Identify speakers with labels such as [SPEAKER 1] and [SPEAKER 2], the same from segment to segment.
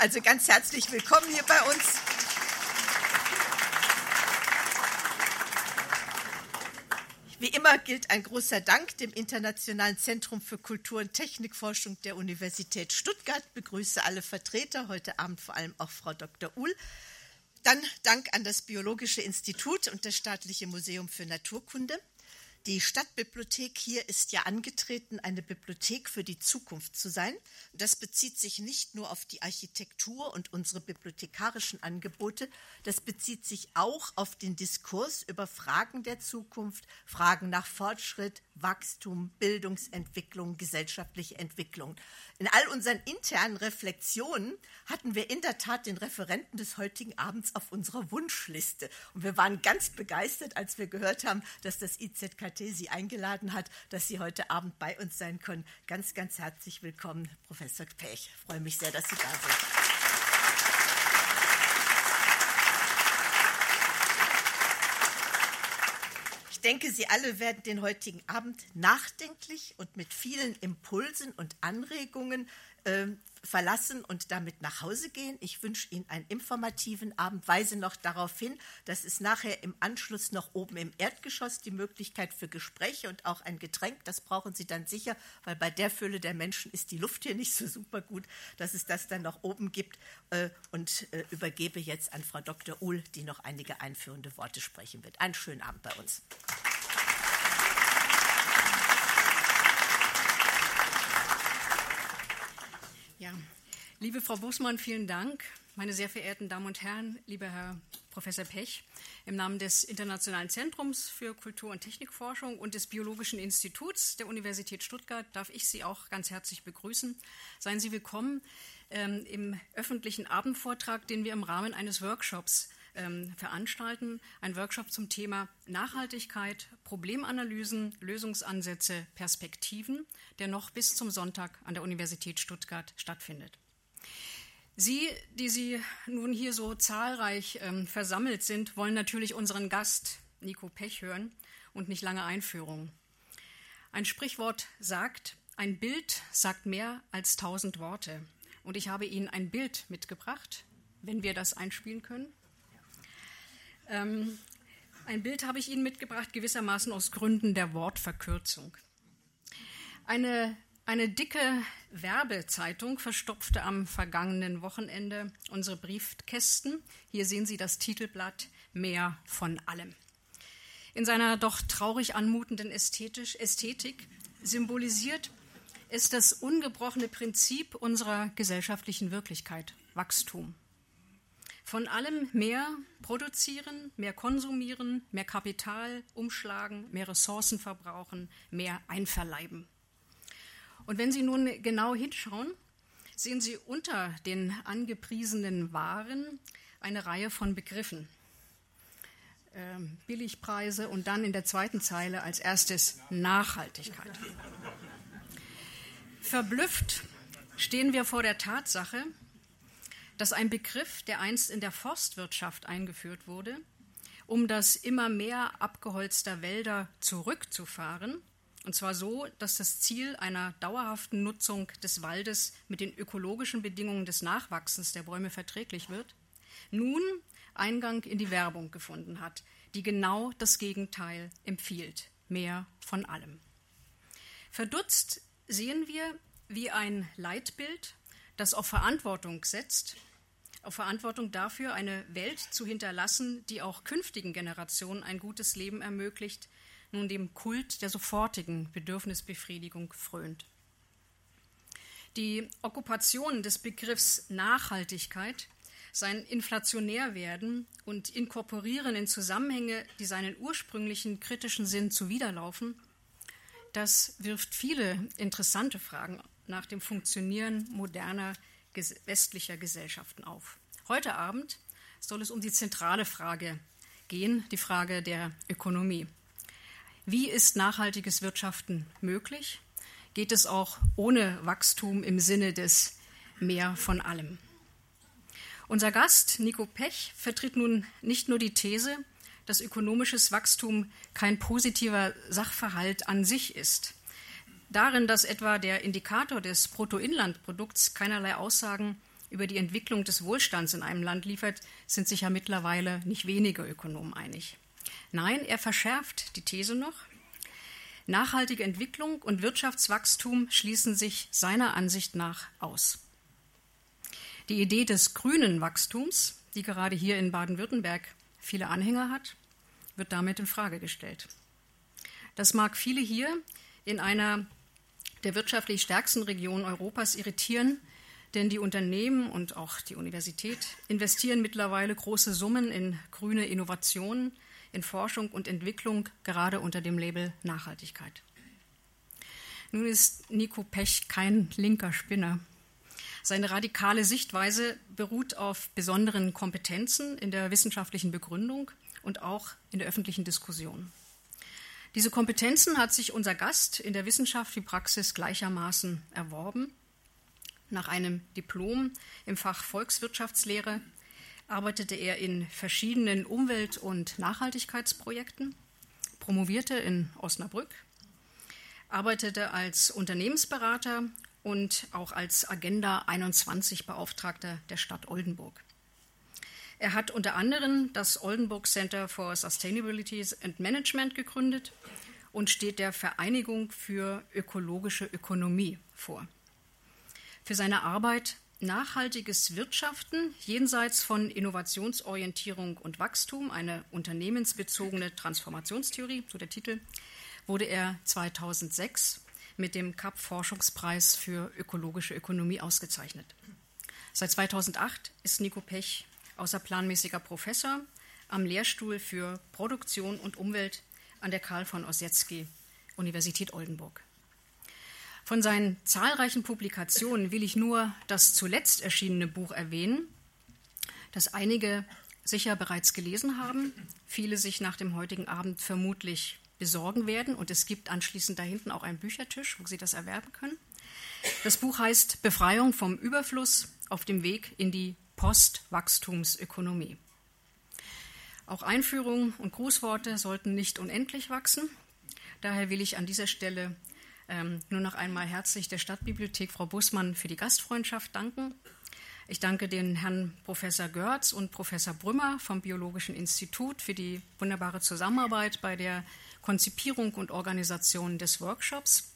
[SPEAKER 1] Also ganz herzlich willkommen hier bei uns. Wie immer gilt ein großer Dank dem Internationalen Zentrum für Kultur- und Technikforschung der Universität Stuttgart. Ich begrüße alle Vertreter, heute Abend vor allem auch Frau Dr. Uhl. Dann Dank an das Biologische Institut und das Staatliche Museum für Naturkunde. Die Stadtbibliothek hier ist ja angetreten, eine Bibliothek für die Zukunft zu sein. Das bezieht sich nicht nur auf die Architektur und unsere bibliothekarischen Angebote, das bezieht sich auch auf den Diskurs über Fragen der Zukunft, Fragen nach Fortschritt, Wachstum, Bildungsentwicklung, gesellschaftliche Entwicklung. In all unseren internen Reflexionen hatten wir in der Tat den Referenten des heutigen Abends auf unserer Wunschliste. Und wir waren ganz begeistert, als wir gehört haben, dass das IZKT Sie eingeladen hat, dass Sie heute Abend bei uns sein können. Ganz, ganz herzlich willkommen, Professor Pech. Ich freue mich sehr, dass Sie da sind. Ich denke, Sie alle werden den heutigen Abend nachdenklich und mit vielen Impulsen und Anregungen äh, verlassen und damit nach Hause gehen. Ich wünsche Ihnen einen informativen Abend, weise noch darauf hin, dass es nachher im Anschluss noch oben im Erdgeschoss die Möglichkeit für Gespräche und auch ein Getränk, das brauchen Sie dann sicher, weil bei der Fülle der Menschen ist die Luft hier nicht so super gut, dass es das dann noch oben gibt äh, und äh, übergebe jetzt an Frau Dr. Uhl, die noch einige einführende Worte sprechen wird. Einen schönen Abend bei uns.
[SPEAKER 2] Ja, liebe Frau Buschmann, vielen Dank. Meine sehr verehrten Damen und Herren, lieber Herr Professor Pech, im Namen des Internationalen Zentrums für Kultur- und Technikforschung und des Biologischen Instituts der Universität Stuttgart darf ich Sie auch ganz herzlich begrüßen. Seien Sie willkommen ähm, im öffentlichen Abendvortrag, den wir im Rahmen eines Workshops ähm, veranstalten. Ein Workshop zum Thema Nachhaltigkeit, Problemanalysen, Lösungsansätze, Perspektiven, der noch bis zum Sonntag an der Universität Stuttgart stattfindet. Sie, die Sie nun hier so zahlreich ähm, versammelt sind, wollen natürlich unseren Gast Nico Pech hören und nicht lange Einführung. Ein Sprichwort sagt, ein Bild sagt mehr als tausend Worte. Und ich habe Ihnen ein Bild mitgebracht, wenn wir das einspielen können. Ähm, ein Bild habe ich Ihnen mitgebracht, gewissermaßen aus Gründen der Wortverkürzung. Eine, eine dicke Werbezeitung verstopfte am vergangenen Wochenende unsere Briefkästen. Hier sehen Sie das Titelblatt Mehr von allem. In seiner doch traurig anmutenden Ästhetisch, Ästhetik symbolisiert es das ungebrochene Prinzip unserer gesellschaftlichen Wirklichkeit, Wachstum. Von allem mehr produzieren, mehr konsumieren, mehr Kapital umschlagen, mehr Ressourcen verbrauchen, mehr einverleiben. Und wenn Sie nun genau hinschauen, sehen Sie unter den angepriesenen Waren eine Reihe von Begriffen. Ähm, Billigpreise und dann in der zweiten Zeile als erstes Nachhaltigkeit. Verblüfft stehen wir vor der Tatsache, dass ein Begriff, der einst in der Forstwirtschaft eingeführt wurde, um das immer mehr abgeholzter Wälder zurückzufahren, und zwar so, dass das Ziel einer dauerhaften Nutzung des Waldes mit den ökologischen Bedingungen des Nachwachsens der Bäume verträglich wird, nun Eingang in die Werbung gefunden hat, die genau das Gegenteil empfiehlt, mehr von allem. Verdutzt sehen wir, wie ein Leitbild, das auf Verantwortung setzt, Verantwortung dafür, eine Welt zu hinterlassen, die auch künftigen Generationen ein gutes Leben ermöglicht, nun dem Kult der sofortigen Bedürfnisbefriedigung frönt. Die Okkupation des Begriffs Nachhaltigkeit, sein Inflationärwerden und Inkorporieren in Zusammenhänge, die seinen ursprünglichen kritischen Sinn zuwiderlaufen, das wirft viele interessante Fragen nach dem Funktionieren moderner westlicher Gesellschaften auf. Heute Abend soll es um die zentrale Frage gehen, die Frage der Ökonomie. Wie ist nachhaltiges Wirtschaften möglich? Geht es auch ohne Wachstum im Sinne des Mehr von allem? Unser Gast, Nico Pech, vertritt nun nicht nur die These, dass ökonomisches Wachstum kein positiver Sachverhalt an sich ist, darin, dass etwa der Indikator des Bruttoinlandprodukts keinerlei Aussagen über die Entwicklung des Wohlstands in einem Land liefert, sind sich ja mittlerweile nicht wenige Ökonomen einig. Nein, er verschärft die These noch. Nachhaltige Entwicklung und Wirtschaftswachstum schließen sich seiner Ansicht nach aus. Die Idee des grünen Wachstums, die gerade hier in Baden-Württemberg viele Anhänger hat, wird damit in Frage gestellt. Das mag viele hier in einer der wirtschaftlich stärksten Regionen Europas irritieren, denn die Unternehmen und auch die Universität investieren mittlerweile große Summen in grüne Innovationen, in Forschung und Entwicklung, gerade unter dem Label Nachhaltigkeit. Nun ist Nico Pech kein linker Spinner. Seine radikale Sichtweise beruht auf besonderen Kompetenzen in der wissenschaftlichen Begründung und auch in der öffentlichen Diskussion. Diese Kompetenzen hat sich unser Gast in der Wissenschaft wie Praxis gleichermaßen erworben. Nach einem Diplom im Fach Volkswirtschaftslehre arbeitete er in verschiedenen Umwelt- und Nachhaltigkeitsprojekten, promovierte in Osnabrück, arbeitete als Unternehmensberater und auch als Agenda 21 Beauftragter der Stadt Oldenburg. Er hat unter anderem das Oldenburg Center for Sustainability and Management gegründet und steht der Vereinigung für ökologische Ökonomie vor. Für seine Arbeit Nachhaltiges Wirtschaften jenseits von Innovationsorientierung und Wachstum, eine unternehmensbezogene Transformationstheorie, so der Titel, wurde er 2006 mit dem CAP Forschungspreis für ökologische Ökonomie ausgezeichnet. Seit 2008 ist Nico Pech außerplanmäßiger Professor am Lehrstuhl für Produktion und Umwelt an der Karl von Ossietzky Universität Oldenburg. Von seinen zahlreichen Publikationen will ich nur das zuletzt erschienene Buch erwähnen, das einige sicher bereits gelesen haben, viele sich nach dem heutigen Abend vermutlich besorgen werden. Und es gibt anschließend da hinten auch einen Büchertisch, wo Sie das erwerben können. Das Buch heißt Befreiung vom Überfluss auf dem Weg in die Postwachstumsökonomie. Auch Einführung und Grußworte sollten nicht unendlich wachsen. Daher will ich an dieser Stelle ähm, nur noch einmal herzlich der Stadtbibliothek Frau Bussmann für die Gastfreundschaft danken. Ich danke den Herrn Professor Görz und Professor Brümmer vom Biologischen Institut für die wunderbare Zusammenarbeit bei der Konzipierung und Organisation des Workshops.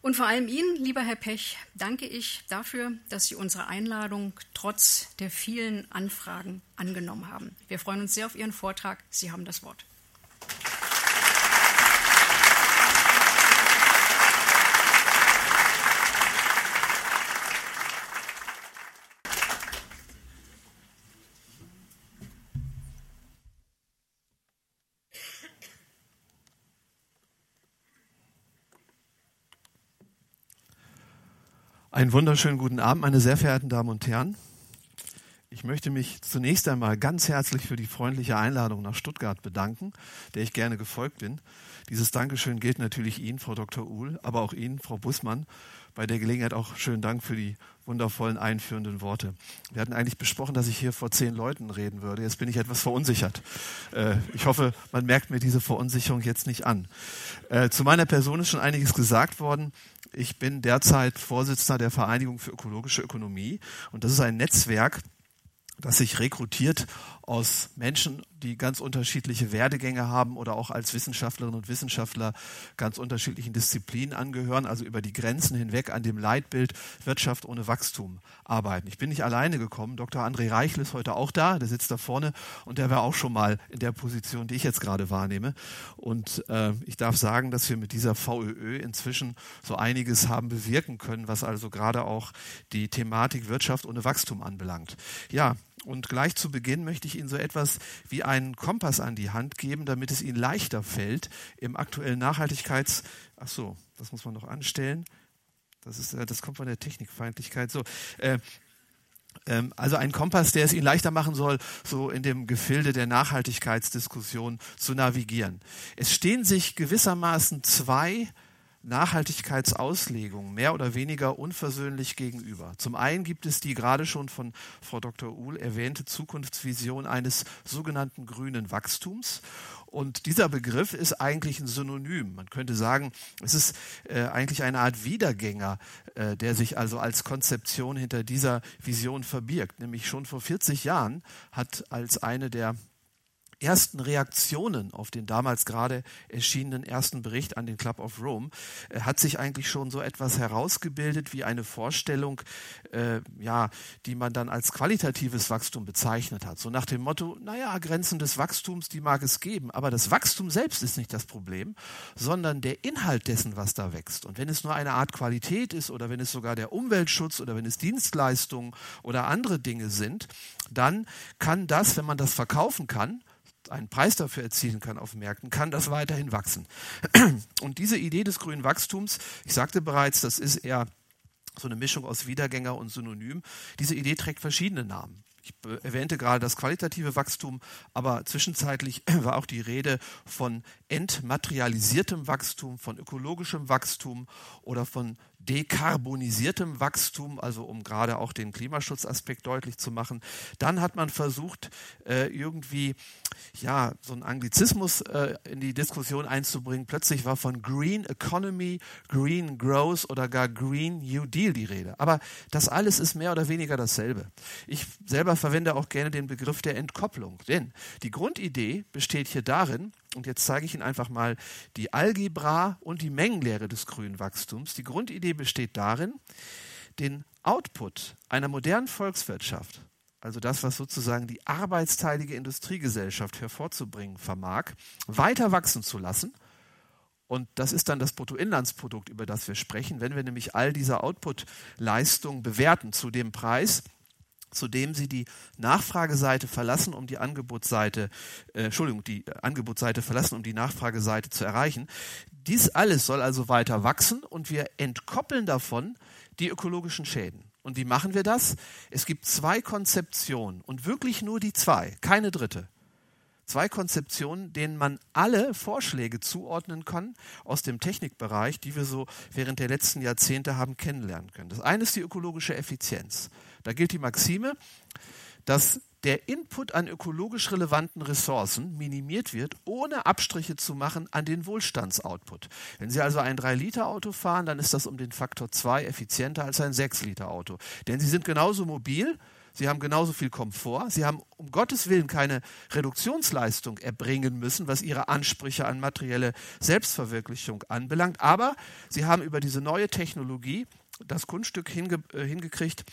[SPEAKER 2] Und vor allem Ihnen, lieber Herr Pech, danke ich dafür, dass Sie unsere Einladung trotz der vielen Anfragen angenommen haben. Wir freuen uns sehr auf Ihren Vortrag. Sie haben das Wort.
[SPEAKER 3] Einen wunderschönen guten Abend, meine sehr verehrten Damen und Herren. Ich möchte mich zunächst einmal ganz herzlich für die freundliche Einladung nach Stuttgart bedanken, der ich gerne gefolgt bin. Dieses Dankeschön gilt natürlich Ihnen, Frau Dr. Uhl, aber auch Ihnen, Frau Bussmann. Bei der Gelegenheit auch schönen Dank für die wundervollen einführenden Worte. Wir hatten eigentlich besprochen, dass ich hier vor zehn Leuten reden würde. Jetzt bin ich etwas verunsichert. Äh, ich hoffe, man merkt mir diese Verunsicherung jetzt nicht an. Äh, zu meiner Person ist schon einiges gesagt worden. Ich bin derzeit Vorsitzender der Vereinigung für ökologische Ökonomie und das ist ein Netzwerk, das sich rekrutiert aus Menschen, die ganz unterschiedliche Werdegänge haben oder auch als Wissenschaftlerinnen und Wissenschaftler ganz unterschiedlichen Disziplinen angehören, also über die Grenzen hinweg an dem Leitbild Wirtschaft ohne Wachstum arbeiten. Ich bin nicht alleine gekommen. Dr. André Reichl ist heute auch da, der sitzt da vorne und der war auch schon mal in der Position, die ich jetzt gerade wahrnehme. Und äh, ich darf sagen, dass wir mit dieser VÖÖ inzwischen so einiges haben bewirken können, was also gerade auch die Thematik Wirtschaft ohne Wachstum anbelangt. Ja, und gleich zu Beginn möchte ich Ihnen so etwas wie einen Kompass an die Hand geben, damit es Ihnen leichter fällt, im aktuellen Nachhaltigkeits... Ach so, das muss man noch anstellen. Das, ist, äh, das kommt von der Technikfeindlichkeit. So, äh, ähm, also ein Kompass, der es Ihnen leichter machen soll, so in dem Gefilde der Nachhaltigkeitsdiskussion zu navigieren. Es stehen sich gewissermaßen zwei Nachhaltigkeitsauslegungen mehr oder weniger unversöhnlich gegenüber. Zum einen gibt es die gerade schon von Frau Dr. Uhl erwähnte Zukunftsvision eines sogenannten grünen Wachstums. Und dieser Begriff ist eigentlich ein Synonym. Man könnte sagen, es ist äh, eigentlich eine Art Wiedergänger, äh, der sich also als Konzeption hinter dieser Vision verbirgt. Nämlich schon vor 40 Jahren hat als eine der ersten Reaktionen auf den damals gerade erschienenen ersten Bericht an den Club of Rome äh, hat sich eigentlich schon so etwas herausgebildet wie eine Vorstellung, äh, ja, die man dann als qualitatives Wachstum bezeichnet hat. So nach dem Motto, naja, Grenzen des Wachstums, die mag es geben, aber das Wachstum selbst ist nicht das Problem, sondern der Inhalt dessen, was da wächst. Und wenn es nur eine Art Qualität ist oder wenn es sogar der Umweltschutz oder wenn es Dienstleistungen oder andere Dinge sind, dann kann das, wenn man das verkaufen kann, einen Preis dafür erzielen kann auf Märkten, kann das weiterhin wachsen. Und diese Idee des grünen Wachstums, ich sagte bereits, das ist eher so eine Mischung aus Wiedergänger und Synonym. Diese Idee trägt verschiedene Namen. Ich erwähnte gerade das qualitative Wachstum, aber zwischenzeitlich war auch die Rede von entmaterialisiertem Wachstum, von ökologischem Wachstum oder von dekarbonisiertem Wachstum, also um gerade auch den Klimaschutzaspekt deutlich zu machen. Dann hat man versucht, äh, irgendwie ja so einen Anglizismus äh, in die Diskussion einzubringen. Plötzlich war von Green Economy, Green Growth oder gar Green New Deal die Rede. Aber das alles ist mehr oder weniger dasselbe. Ich selber verwende auch gerne den Begriff der Entkopplung, denn die Grundidee besteht hier darin, und jetzt zeige ich Ihnen einfach mal die Algebra und die Mengenlehre des grünen Wachstums. Die Grundidee besteht darin, den Output einer modernen Volkswirtschaft, also das, was sozusagen die arbeitsteilige Industriegesellschaft hervorzubringen vermag, weiter wachsen zu lassen. Und das ist dann das Bruttoinlandsprodukt, über das wir sprechen. Wenn wir nämlich all diese Output-Leistungen bewerten zu dem Preis, zu dem sie die Nachfrageseite verlassen, um die Angebotsseite, äh, Entschuldigung, die Angebotsseite verlassen, um die Nachfrageseite zu erreichen. Dies alles soll also weiter wachsen und wir entkoppeln davon die ökologischen Schäden. Und wie machen wir das? Es gibt zwei Konzeptionen und wirklich nur die zwei, keine dritte. Zwei Konzeptionen, denen man alle Vorschläge zuordnen kann aus dem Technikbereich, die wir so während der letzten Jahrzehnte haben kennenlernen können. Das eine ist die ökologische Effizienz. Da gilt die Maxime, dass der Input an ökologisch relevanten Ressourcen minimiert wird, ohne Abstriche zu machen an den Wohlstandsoutput. Wenn Sie also ein 3-Liter-Auto fahren, dann ist das um den Faktor 2 effizienter als ein 6-Liter-Auto. Denn Sie sind genauso mobil, Sie haben genauso viel Komfort, Sie haben um Gottes Willen keine Reduktionsleistung erbringen müssen, was Ihre Ansprüche an materielle Selbstverwirklichung anbelangt, aber Sie haben über diese neue Technologie das Kunststück hinge äh, hingekriegt,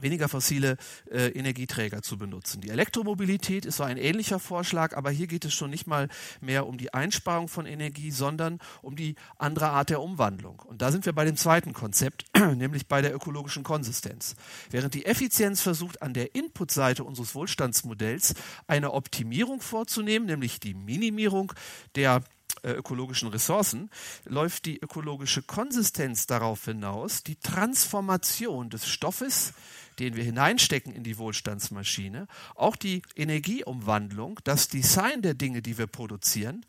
[SPEAKER 3] weniger fossile äh, Energieträger zu benutzen. Die Elektromobilität ist so ein ähnlicher Vorschlag, aber hier geht es schon nicht mal mehr um die Einsparung von Energie, sondern um die andere Art der Umwandlung. Und da sind wir bei dem zweiten Konzept, nämlich bei der ökologischen Konsistenz. Während die Effizienz versucht, an der Inputseite unseres Wohlstandsmodells eine Optimierung vorzunehmen, nämlich die Minimierung der äh, ökologischen Ressourcen, läuft die ökologische Konsistenz darauf hinaus, die Transformation des Stoffes, den wir hineinstecken in die Wohlstandsmaschine, auch die Energieumwandlung, das Design der Dinge, die wir produzieren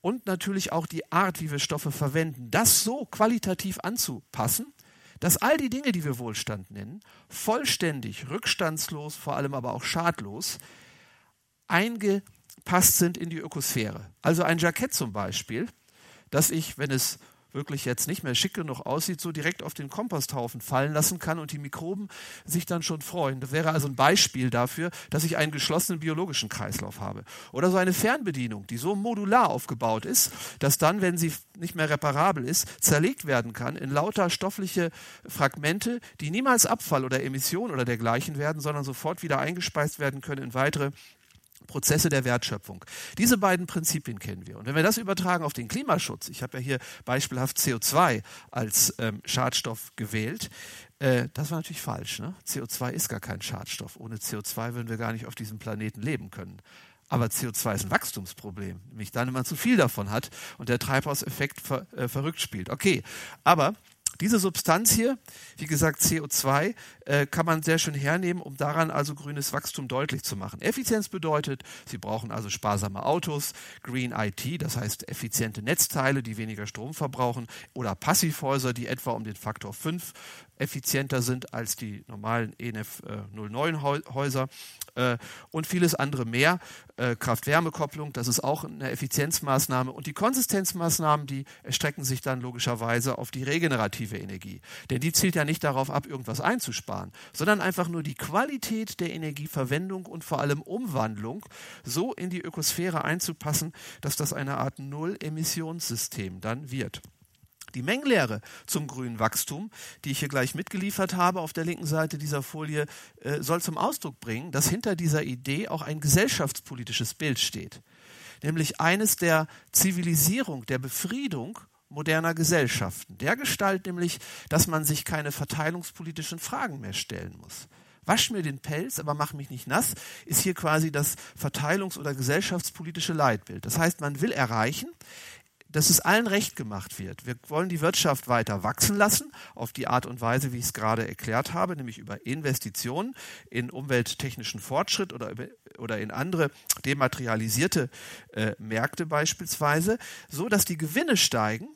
[SPEAKER 3] und natürlich auch die Art, wie wir Stoffe verwenden, das so qualitativ anzupassen, dass all die Dinge, die wir Wohlstand nennen, vollständig, rückstandslos, vor allem aber auch schadlos, eingepasst sind in die Ökosphäre. Also ein Jackett zum Beispiel, das ich, wenn es wirklich jetzt nicht mehr schick genug aussieht, so direkt auf den Komposthaufen fallen lassen kann und die Mikroben sich dann schon freuen. Das wäre also ein Beispiel dafür, dass ich einen geschlossenen biologischen Kreislauf habe. Oder so eine Fernbedienung, die so modular aufgebaut ist, dass dann, wenn sie nicht mehr reparabel ist, zerlegt werden kann in lauter stoffliche Fragmente, die niemals Abfall oder Emission oder dergleichen werden, sondern sofort wieder eingespeist werden können in weitere Prozesse der Wertschöpfung. Diese beiden Prinzipien kennen wir. Und wenn wir das übertragen auf den Klimaschutz, ich habe ja hier beispielhaft CO2 als ähm, Schadstoff gewählt, äh, das war natürlich falsch. Ne? CO2 ist gar kein Schadstoff. Ohne CO2 würden wir gar nicht auf diesem Planeten leben können. Aber CO2 ist ein Wachstumsproblem, nämlich dann, wenn man zu viel davon hat und der Treibhauseffekt ver, äh, verrückt spielt. Okay, aber Diese Substanz hier, wie gesagt CO2, äh, kann man sehr schön hernehmen, um daran also grünes Wachstum deutlich zu machen. Effizienz bedeutet, Sie brauchen also sparsame Autos, Green IT, das heißt effiziente Netzteile, die weniger Strom verbrauchen, oder Passivhäuser, die etwa um den Faktor 5 effizienter sind als die normalen ENF 09 äh, Häuser äh, und vieles andere mehr. Äh, Kraft-Wärme-Kopplung, das ist auch eine Effizienzmaßnahme. Und die Konsistenzmaßnahmen, die erstrecken sich dann logischerweise auf die regenerative Energie. Denn die zielt ja nicht darauf ab, irgendwas einzusparen, sondern einfach nur die Qualität der Energieverwendung und vor allem Umwandlung so in die Ökosphäre einzupassen, dass das eine Art Null-Emissionssystem dann wird. Die Mengenlehre zum grünen Wachstum, die ich hier gleich mitgeliefert habe auf der linken Seite dieser Folie, äh, soll zum Ausdruck bringen, dass hinter dieser Idee auch ein gesellschaftspolitisches Bild steht. Nämlich eines der Zivilisierung, der Befriedung moderner Gesellschaften. Der Gestalt nämlich, dass man sich keine verteilungspolitischen Fragen mehr stellen muss. Wasch mir den Pelz, aber mach mich nicht nass, ist hier quasi das verteilungs- oder gesellschaftspolitische Leitbild. Das heißt, man will erreichen, dass es allen recht gemacht wird. Wir wollen die Wirtschaft weiter wachsen lassen, auf die Art und Weise, wie ich es gerade erklärt habe, nämlich über Investitionen in umwelttechnischen Fortschritt oder, oder in andere dematerialisierte äh, Märkte beispielsweise, so dass die Gewinne steigen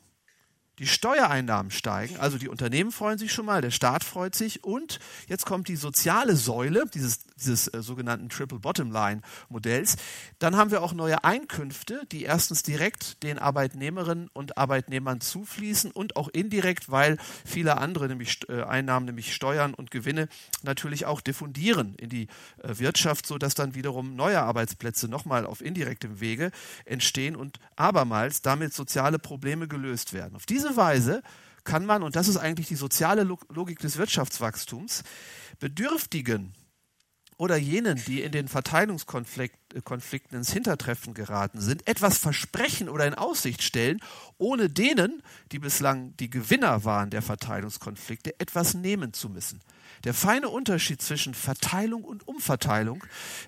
[SPEAKER 3] die Steuereinnahmen steigen, also die Unternehmen freuen sich schon mal, der Staat freut sich und jetzt kommt die soziale Säule dieses, dieses äh, sogenannten Triple Bottom Line Modells. Dann haben wir auch neue Einkünfte, die erstens direkt den Arbeitnehmerinnen und Arbeitnehmern zufließen und auch indirekt, weil viele andere nämlich äh, Einnahmen, nämlich Steuern und Gewinne natürlich auch diffundieren in die äh, Wirtschaft, so dass dann wiederum neue Arbeitsplätze nochmal auf indirektem Wege entstehen und abermals damit soziale Probleme gelöst werden. Auf diese Weise kann man, und das ist eigentlich die soziale Logik des Wirtschaftswachstums, Bedürftigen oder jenen, die in den Verteilungskonflikten ins Hintertreffen geraten sind, etwas versprechen oder in Aussicht stellen, ohne denen, die bislang die Gewinner waren der Verteilungskonflikte, etwas nehmen zu müssen. Der feine Unterschied zwischen Verteilung und Umverteilung,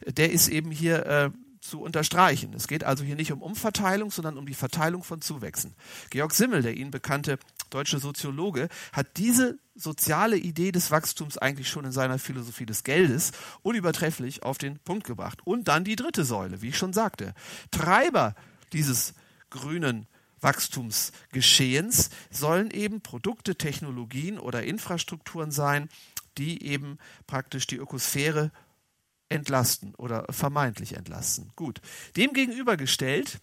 [SPEAKER 3] der ist eben hier äh, zu unterstreichen. Es geht also hier nicht um Umverteilung, sondern um die Verteilung von Zuwächsen. Georg Simmel, der Ihnen bekannte deutsche Soziologe, hat diese soziale Idee des Wachstums eigentlich schon in seiner Philosophie des Geldes unübertrefflich auf den Punkt gebracht. Und dann die dritte Säule, wie ich schon sagte. Treiber dieses grünen Wachstumsgeschehens sollen eben Produkte, Technologien oder Infrastrukturen sein, die eben praktisch die Ökosphäre entlasten oder vermeintlich entlasten. Gut. Dem gegenübergestellt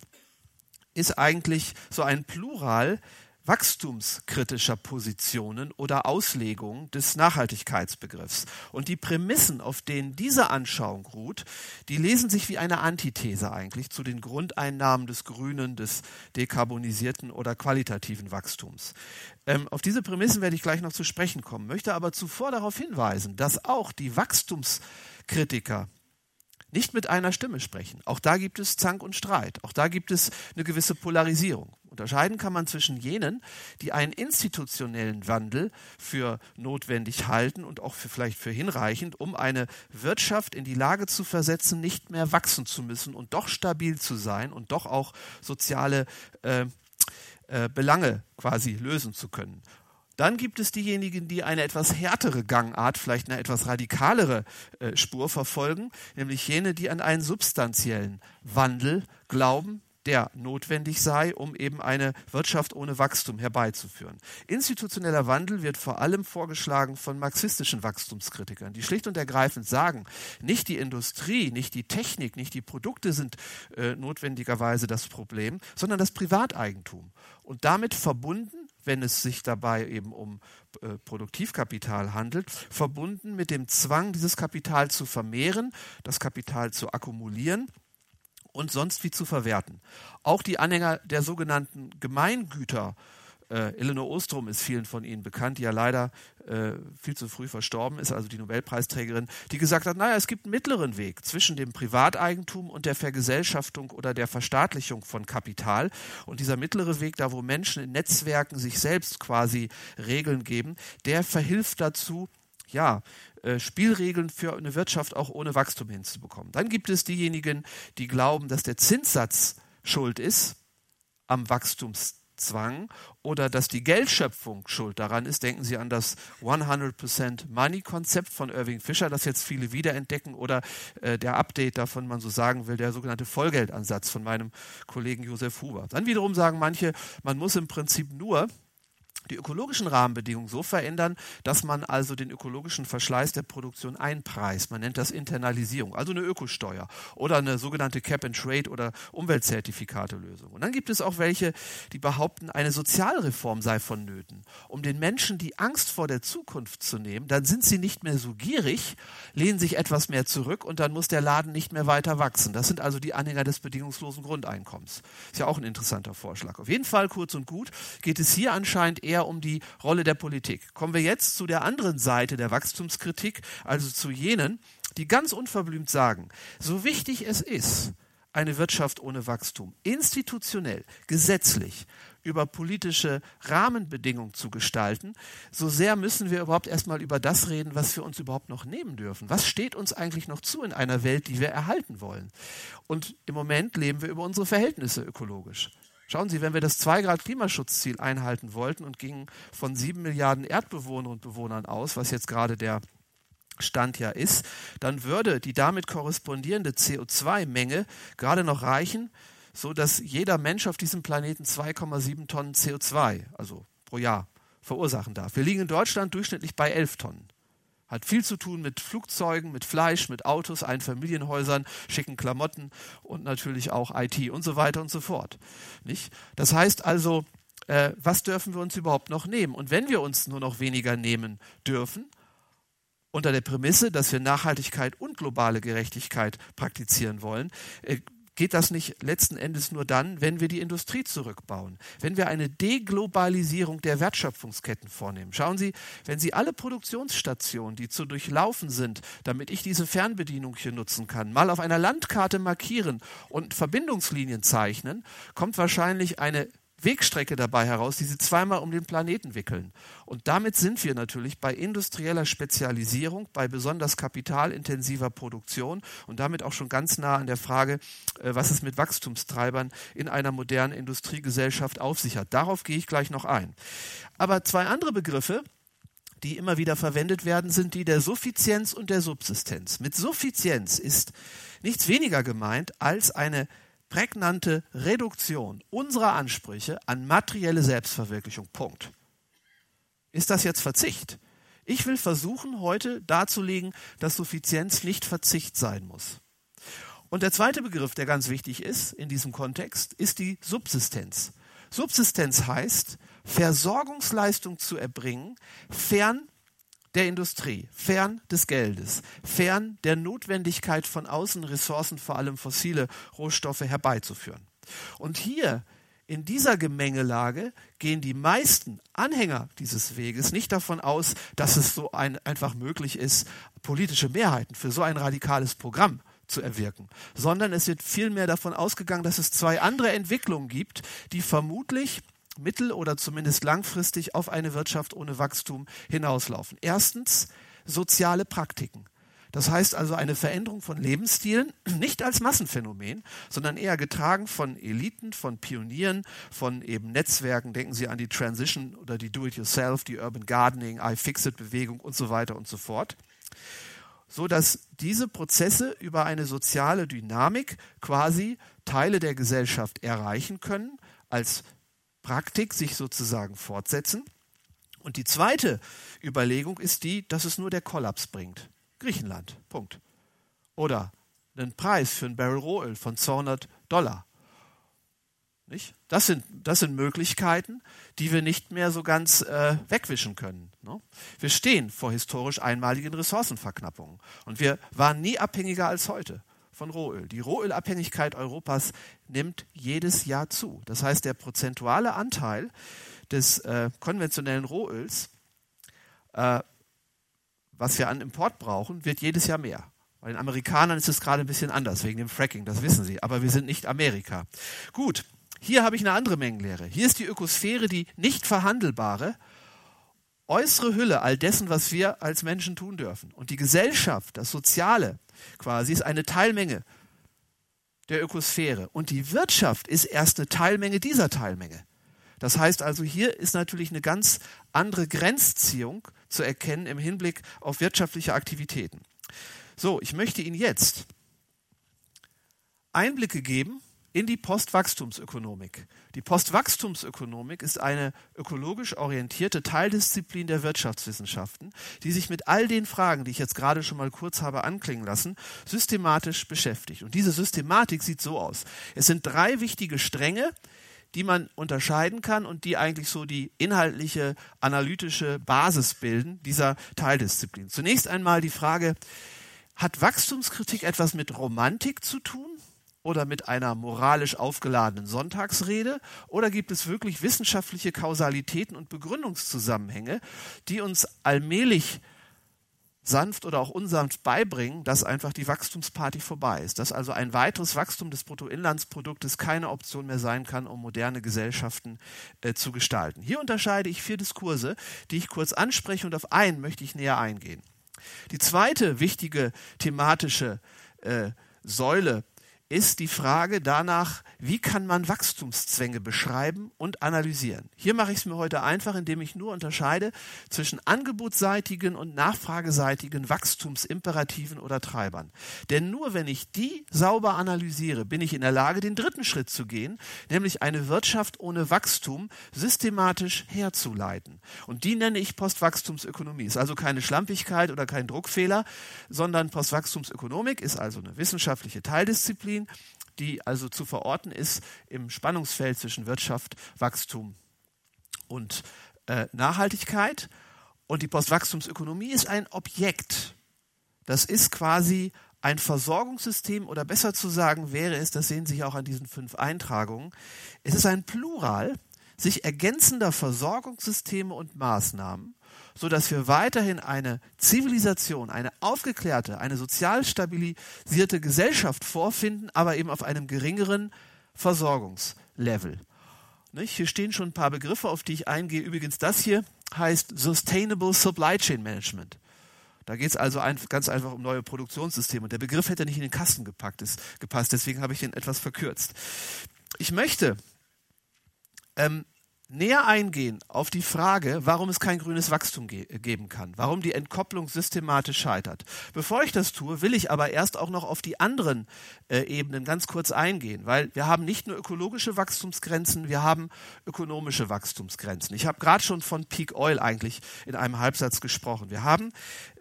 [SPEAKER 3] ist eigentlich so ein Plural wachstumskritischer Positionen oder Auslegungen des Nachhaltigkeitsbegriffs. Und die Prämissen, auf denen diese Anschauung ruht, die lesen sich wie eine Antithese eigentlich zu den Grundeinnahmen des grünen, des dekarbonisierten oder qualitativen Wachstums. Ähm, auf diese Prämissen werde ich gleich noch zu sprechen kommen, möchte aber zuvor darauf hinweisen, dass auch die Wachstums Kritiker nicht mit einer Stimme sprechen. Auch da gibt es Zank und Streit. Auch da gibt es eine gewisse Polarisierung. Unterscheiden kann man zwischen jenen, die einen institutionellen Wandel für notwendig halten und auch für, vielleicht für hinreichend, um eine Wirtschaft in die Lage zu versetzen, nicht mehr wachsen zu müssen und doch stabil zu sein und doch auch soziale äh, äh, Belange quasi lösen zu können. Dann gibt es diejenigen, die eine etwas härtere Gangart, vielleicht eine etwas radikalere äh, Spur verfolgen, nämlich jene, die an einen substanziellen Wandel glauben, der notwendig sei, um eben eine Wirtschaft ohne Wachstum herbeizuführen. Institutioneller Wandel wird vor allem vorgeschlagen von marxistischen Wachstumskritikern, die schlicht und ergreifend sagen, nicht die Industrie, nicht die Technik, nicht die Produkte sind äh, notwendigerweise das Problem, sondern das Privateigentum. Und damit verbunden wenn es sich dabei eben um äh, Produktivkapital handelt, verbunden mit dem Zwang, dieses Kapital zu vermehren, das Kapital zu akkumulieren und sonst wie zu verwerten. Auch die Anhänger der sogenannten Gemeingüter äh, Eleanor Ostrom ist vielen von Ihnen bekannt, die ja leider äh, viel zu früh verstorben ist, also die Nobelpreisträgerin, die gesagt hat, naja, es gibt einen mittleren Weg zwischen dem Privateigentum und der Vergesellschaftung oder der Verstaatlichung von Kapital. Und dieser mittlere Weg, da wo Menschen in Netzwerken sich selbst quasi Regeln geben, der verhilft dazu, ja, äh, Spielregeln für eine Wirtschaft auch ohne Wachstum hinzubekommen. Dann gibt es diejenigen, die glauben, dass der Zinssatz schuld ist am Wachstums Zwang oder dass die Geldschöpfung schuld daran ist. Denken Sie an das 100% Money-Konzept von Irving Fischer, das jetzt viele wiederentdecken, oder äh, der Update davon, man so sagen will, der sogenannte Vollgeldansatz von meinem Kollegen Josef Huber. Dann wiederum sagen manche, man muss im Prinzip nur die ökologischen Rahmenbedingungen so verändern, dass man also den ökologischen Verschleiß der Produktion einpreist. Man nennt das Internalisierung, also eine Ökosteuer oder eine sogenannte Cap-and-Trade oder Umweltzertifikate-Lösung. Und dann gibt es auch welche, die behaupten, eine Sozialreform sei vonnöten, um den Menschen die Angst vor der Zukunft zu nehmen. Dann sind sie nicht mehr so gierig, lehnen sich etwas mehr zurück und dann muss der Laden nicht mehr weiter wachsen. Das sind also die Anhänger des bedingungslosen Grundeinkommens. Ist ja auch ein interessanter Vorschlag. Auf jeden Fall kurz und gut geht es hier anscheinend eher um die Rolle der Politik. Kommen wir jetzt zu der anderen Seite der Wachstumskritik, also zu jenen, die ganz unverblümt sagen, so wichtig es ist, eine Wirtschaft ohne Wachstum institutionell, gesetzlich über politische Rahmenbedingungen zu gestalten, so sehr müssen wir überhaupt erstmal über das reden, was wir uns überhaupt noch nehmen dürfen. Was steht uns eigentlich noch zu in einer Welt, die wir erhalten wollen? Und im Moment leben wir über unsere Verhältnisse ökologisch. Schauen Sie, wenn wir das 2-Grad-Klimaschutzziel einhalten wollten und gingen von sieben Milliarden Erdbewohnern und Bewohnern aus, was jetzt gerade der Stand ja ist, dann würde die damit korrespondierende CO2-Menge gerade noch reichen, so dass jeder Mensch auf diesem Planeten 2,7 Tonnen CO2, also pro Jahr, verursachen darf. Wir liegen in Deutschland durchschnittlich bei 11 Tonnen. Hat viel zu tun mit Flugzeugen, mit Fleisch, mit Autos, Einfamilienhäusern, schicken Klamotten und natürlich auch IT und so weiter und so fort. Nicht? Das heißt also, äh, was dürfen wir uns überhaupt noch nehmen? Und wenn wir uns nur noch weniger nehmen dürfen, unter der Prämisse, dass wir Nachhaltigkeit und globale Gerechtigkeit praktizieren wollen, äh, geht das nicht letzten Endes nur dann, wenn wir die Industrie zurückbauen, wenn wir eine Deglobalisierung der Wertschöpfungsketten vornehmen. Schauen Sie, wenn Sie alle Produktionsstationen, die zu durchlaufen sind, damit ich diese Fernbedienung hier nutzen kann, mal auf einer Landkarte markieren und Verbindungslinien zeichnen, kommt wahrscheinlich eine Wegstrecke dabei heraus, die sie zweimal um den Planeten wickeln. Und damit sind wir natürlich bei industrieller Spezialisierung, bei besonders kapitalintensiver Produktion und damit auch schon ganz nah an der Frage, äh, was es mit Wachstumstreibern in einer modernen Industriegesellschaft auf sich hat. Darauf gehe ich gleich noch ein. Aber zwei andere Begriffe, die immer wieder verwendet werden, sind die der Suffizienz und der Subsistenz. Mit Suffizienz ist nichts weniger gemeint als eine prägnante Reduktion unserer Ansprüche an materielle Selbstverwirklichung. Punkt. Ist das jetzt Verzicht? Ich will versuchen, heute darzulegen, dass Suffizienz nicht Verzicht sein muss. Und der zweite Begriff, der ganz wichtig ist in diesem Kontext, ist die Subsistenz. Subsistenz heißt, Versorgungsleistung zu erbringen, fern der Industrie, fern des Geldes, fern der Notwendigkeit von außen Ressourcen, vor allem fossile Rohstoffe, herbeizuführen. Und hier in dieser Gemengelage gehen die meisten Anhänger dieses Weges nicht davon aus, dass es so ein, einfach möglich ist, politische Mehrheiten für so ein radikales Programm zu erwirken, sondern es wird vielmehr davon ausgegangen, dass es zwei andere Entwicklungen gibt, die vermutlich mittel- oder zumindest langfristig auf eine Wirtschaft ohne Wachstum hinauslaufen. Erstens soziale Praktiken. Das heißt also eine Veränderung von Lebensstilen, nicht als Massenphänomen, sondern eher getragen von Eliten, von Pionieren, von eben Netzwerken. Denken Sie an die Transition oder die Do-it-yourself, die Urban Gardening, iFixit-Bewegung und so weiter und so fort. So dass diese Prozesse über eine soziale Dynamik quasi Teile der Gesellschaft erreichen können, als Praktik sich sozusagen fortsetzen. Und die zweite Überlegung ist die, dass es nur der Kollaps bringt. Griechenland, Punkt. Oder einen Preis für ein Barrel Rohöl von 200 Dollar. Nicht? Das, sind, das sind Möglichkeiten, die wir nicht mehr so ganz äh, wegwischen können. Ne? Wir stehen vor historisch einmaligen Ressourcenverknappungen. Und wir waren nie abhängiger als heute von Rohöl. Die Rohölabhängigkeit Europas nimmt jedes Jahr zu. Das heißt, der prozentuale Anteil des äh, konventionellen Rohöls, äh, was wir an Import brauchen, wird jedes Jahr mehr. Bei den Amerikanern ist es gerade ein bisschen anders wegen dem Fracking, das wissen sie. Aber wir sind nicht Amerika. Gut, hier habe ich eine andere Mengenlehre. Hier ist die Ökosphäre die nicht verhandelbare äußere Hülle all dessen, was wir als Menschen tun dürfen. Und die Gesellschaft, das Soziale, quasi, ist eine Teilmenge der Ökosphäre. Und die Wirtschaft ist erst eine Teilmenge dieser Teilmenge. Das heißt also, hier ist natürlich eine ganz andere Grenzziehung zu erkennen im Hinblick auf wirtschaftliche Aktivitäten. So, ich möchte Ihnen jetzt Einblicke geben in die Postwachstumsökonomik. Die Postwachstumsökonomik ist eine ökologisch orientierte Teildisziplin der Wirtschaftswissenschaften, die sich mit all den Fragen, die ich jetzt gerade schon mal kurz habe anklingen lassen, systematisch beschäftigt. Und diese Systematik sieht so aus. Es sind drei wichtige Stränge, die man unterscheiden kann und die eigentlich so die inhaltliche, analytische Basis bilden dieser Teildisziplin. Zunächst einmal die Frage, hat Wachstumskritik etwas mit Romantik zu tun? Oder mit einer moralisch aufgeladenen Sonntagsrede? Oder gibt es wirklich wissenschaftliche Kausalitäten und Begründungszusammenhänge, die uns allmählich sanft oder auch unsanft beibringen, dass einfach die Wachstumsparty vorbei ist, dass also ein weiteres Wachstum des Bruttoinlandsproduktes keine Option mehr sein kann, um moderne Gesellschaften äh, zu gestalten. Hier unterscheide ich vier Diskurse, die ich kurz anspreche und auf einen möchte ich näher eingehen. Die zweite wichtige thematische äh, Säule ist die Frage danach, wie kann man Wachstumszwänge beschreiben und analysieren. Hier mache ich es mir heute einfach, indem ich nur unterscheide zwischen angebotsseitigen und nachfrageseitigen Wachstumsimperativen oder Treibern. Denn nur wenn ich die sauber analysiere, bin ich in der Lage, den dritten Schritt zu gehen, nämlich eine Wirtschaft ohne Wachstum systematisch herzuleiten. Und die nenne ich Postwachstumsökonomie. Ist also keine Schlampigkeit oder kein Druckfehler, sondern Postwachstumsökonomik ist also eine wissenschaftliche Teildisziplin Disziplin, die also zu verorten ist im Spannungsfeld zwischen Wirtschaft, Wachstum und äh, Nachhaltigkeit. Und die Postwachstumsökonomie ist ein Objekt. Das ist quasi ein Versorgungssystem oder besser zu sagen wäre es, das sehen Sie auch an diesen fünf Eintragungen, es ist ein Plural sich ergänzender Versorgungssysteme und Maßnahmen, so dass wir weiterhin eine Zivilisation, eine aufgeklärte, eine sozial stabilisierte Gesellschaft vorfinden, aber eben auf einem geringeren Versorgungslevel. Hier stehen schon ein paar Begriffe, auf die ich eingehe. Übrigens, das hier heißt Sustainable Supply Chain Management. Da geht es also ein, ganz einfach um neue Produktionssysteme. Und der Begriff hätte nicht in den Kasten gepackt, ist, gepasst, deswegen habe ich ihn etwas verkürzt. Ich möchte ähm, näher eingehen auf die Frage, warum es kein grünes Wachstum ge geben kann, warum die Entkopplung systematisch scheitert. Bevor ich das tue, will ich aber erst auch noch auf die anderen äh, Ebenen ganz kurz eingehen, weil wir haben nicht nur ökologische Wachstumsgrenzen, wir haben ökonomische Wachstumsgrenzen. Ich habe gerade schon von Peak Oil eigentlich in einem Halbsatz gesprochen. Wir haben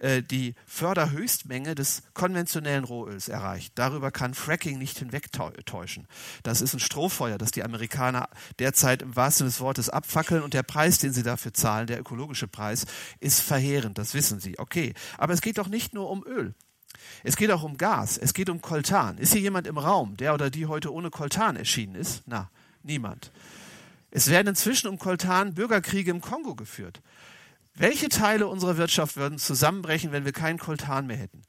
[SPEAKER 3] äh, die Förderhöchstmenge des konventionellen Rohöls erreicht. Darüber kann Fracking nicht hinwegtäuschen. Das ist ein Strohfeuer, das die Amerikaner derzeit im wahrsten Sinne des Wortes abfackeln und der Preis, den sie dafür zahlen, der ökologische Preis, ist verheerend, das wissen sie. Okay, aber es geht doch nicht nur um Öl. Es geht auch um Gas, es geht um Koltan. Ist hier jemand im Raum, der oder die heute ohne Koltan erschienen ist? Na, niemand. Es werden inzwischen um Koltan Bürgerkriege im Kongo geführt. Welche Teile unserer Wirtschaft würden zusammenbrechen, wenn wir keinen Koltan mehr hätten?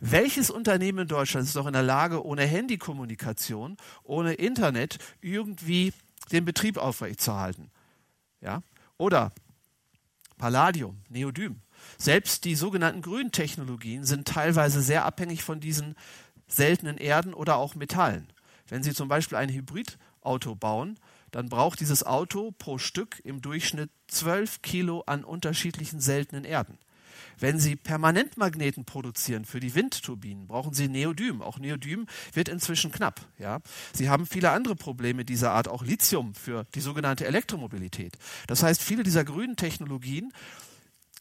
[SPEAKER 3] Welches Unternehmen in Deutschland ist doch in der Lage, ohne Handykommunikation, ohne Internet irgendwie den Betrieb aufrechtzuerhalten? Ja? Oder Palladium, Neodym. Selbst die sogenannten grünen Technologien sind teilweise sehr abhängig von diesen seltenen Erden oder auch Metallen. Wenn Sie zum Beispiel ein Hybridauto bauen, dann braucht dieses Auto pro Stück im Durchschnitt 12 Kilo an unterschiedlichen seltenen Erden. Wenn Sie Permanentmagneten produzieren für die Windturbinen, brauchen Sie Neodym. Auch Neodym wird inzwischen knapp. Ja? Sie haben viele andere Probleme dieser Art, auch Lithium für die sogenannte Elektromobilität. Das heißt, viele dieser grünen Technologien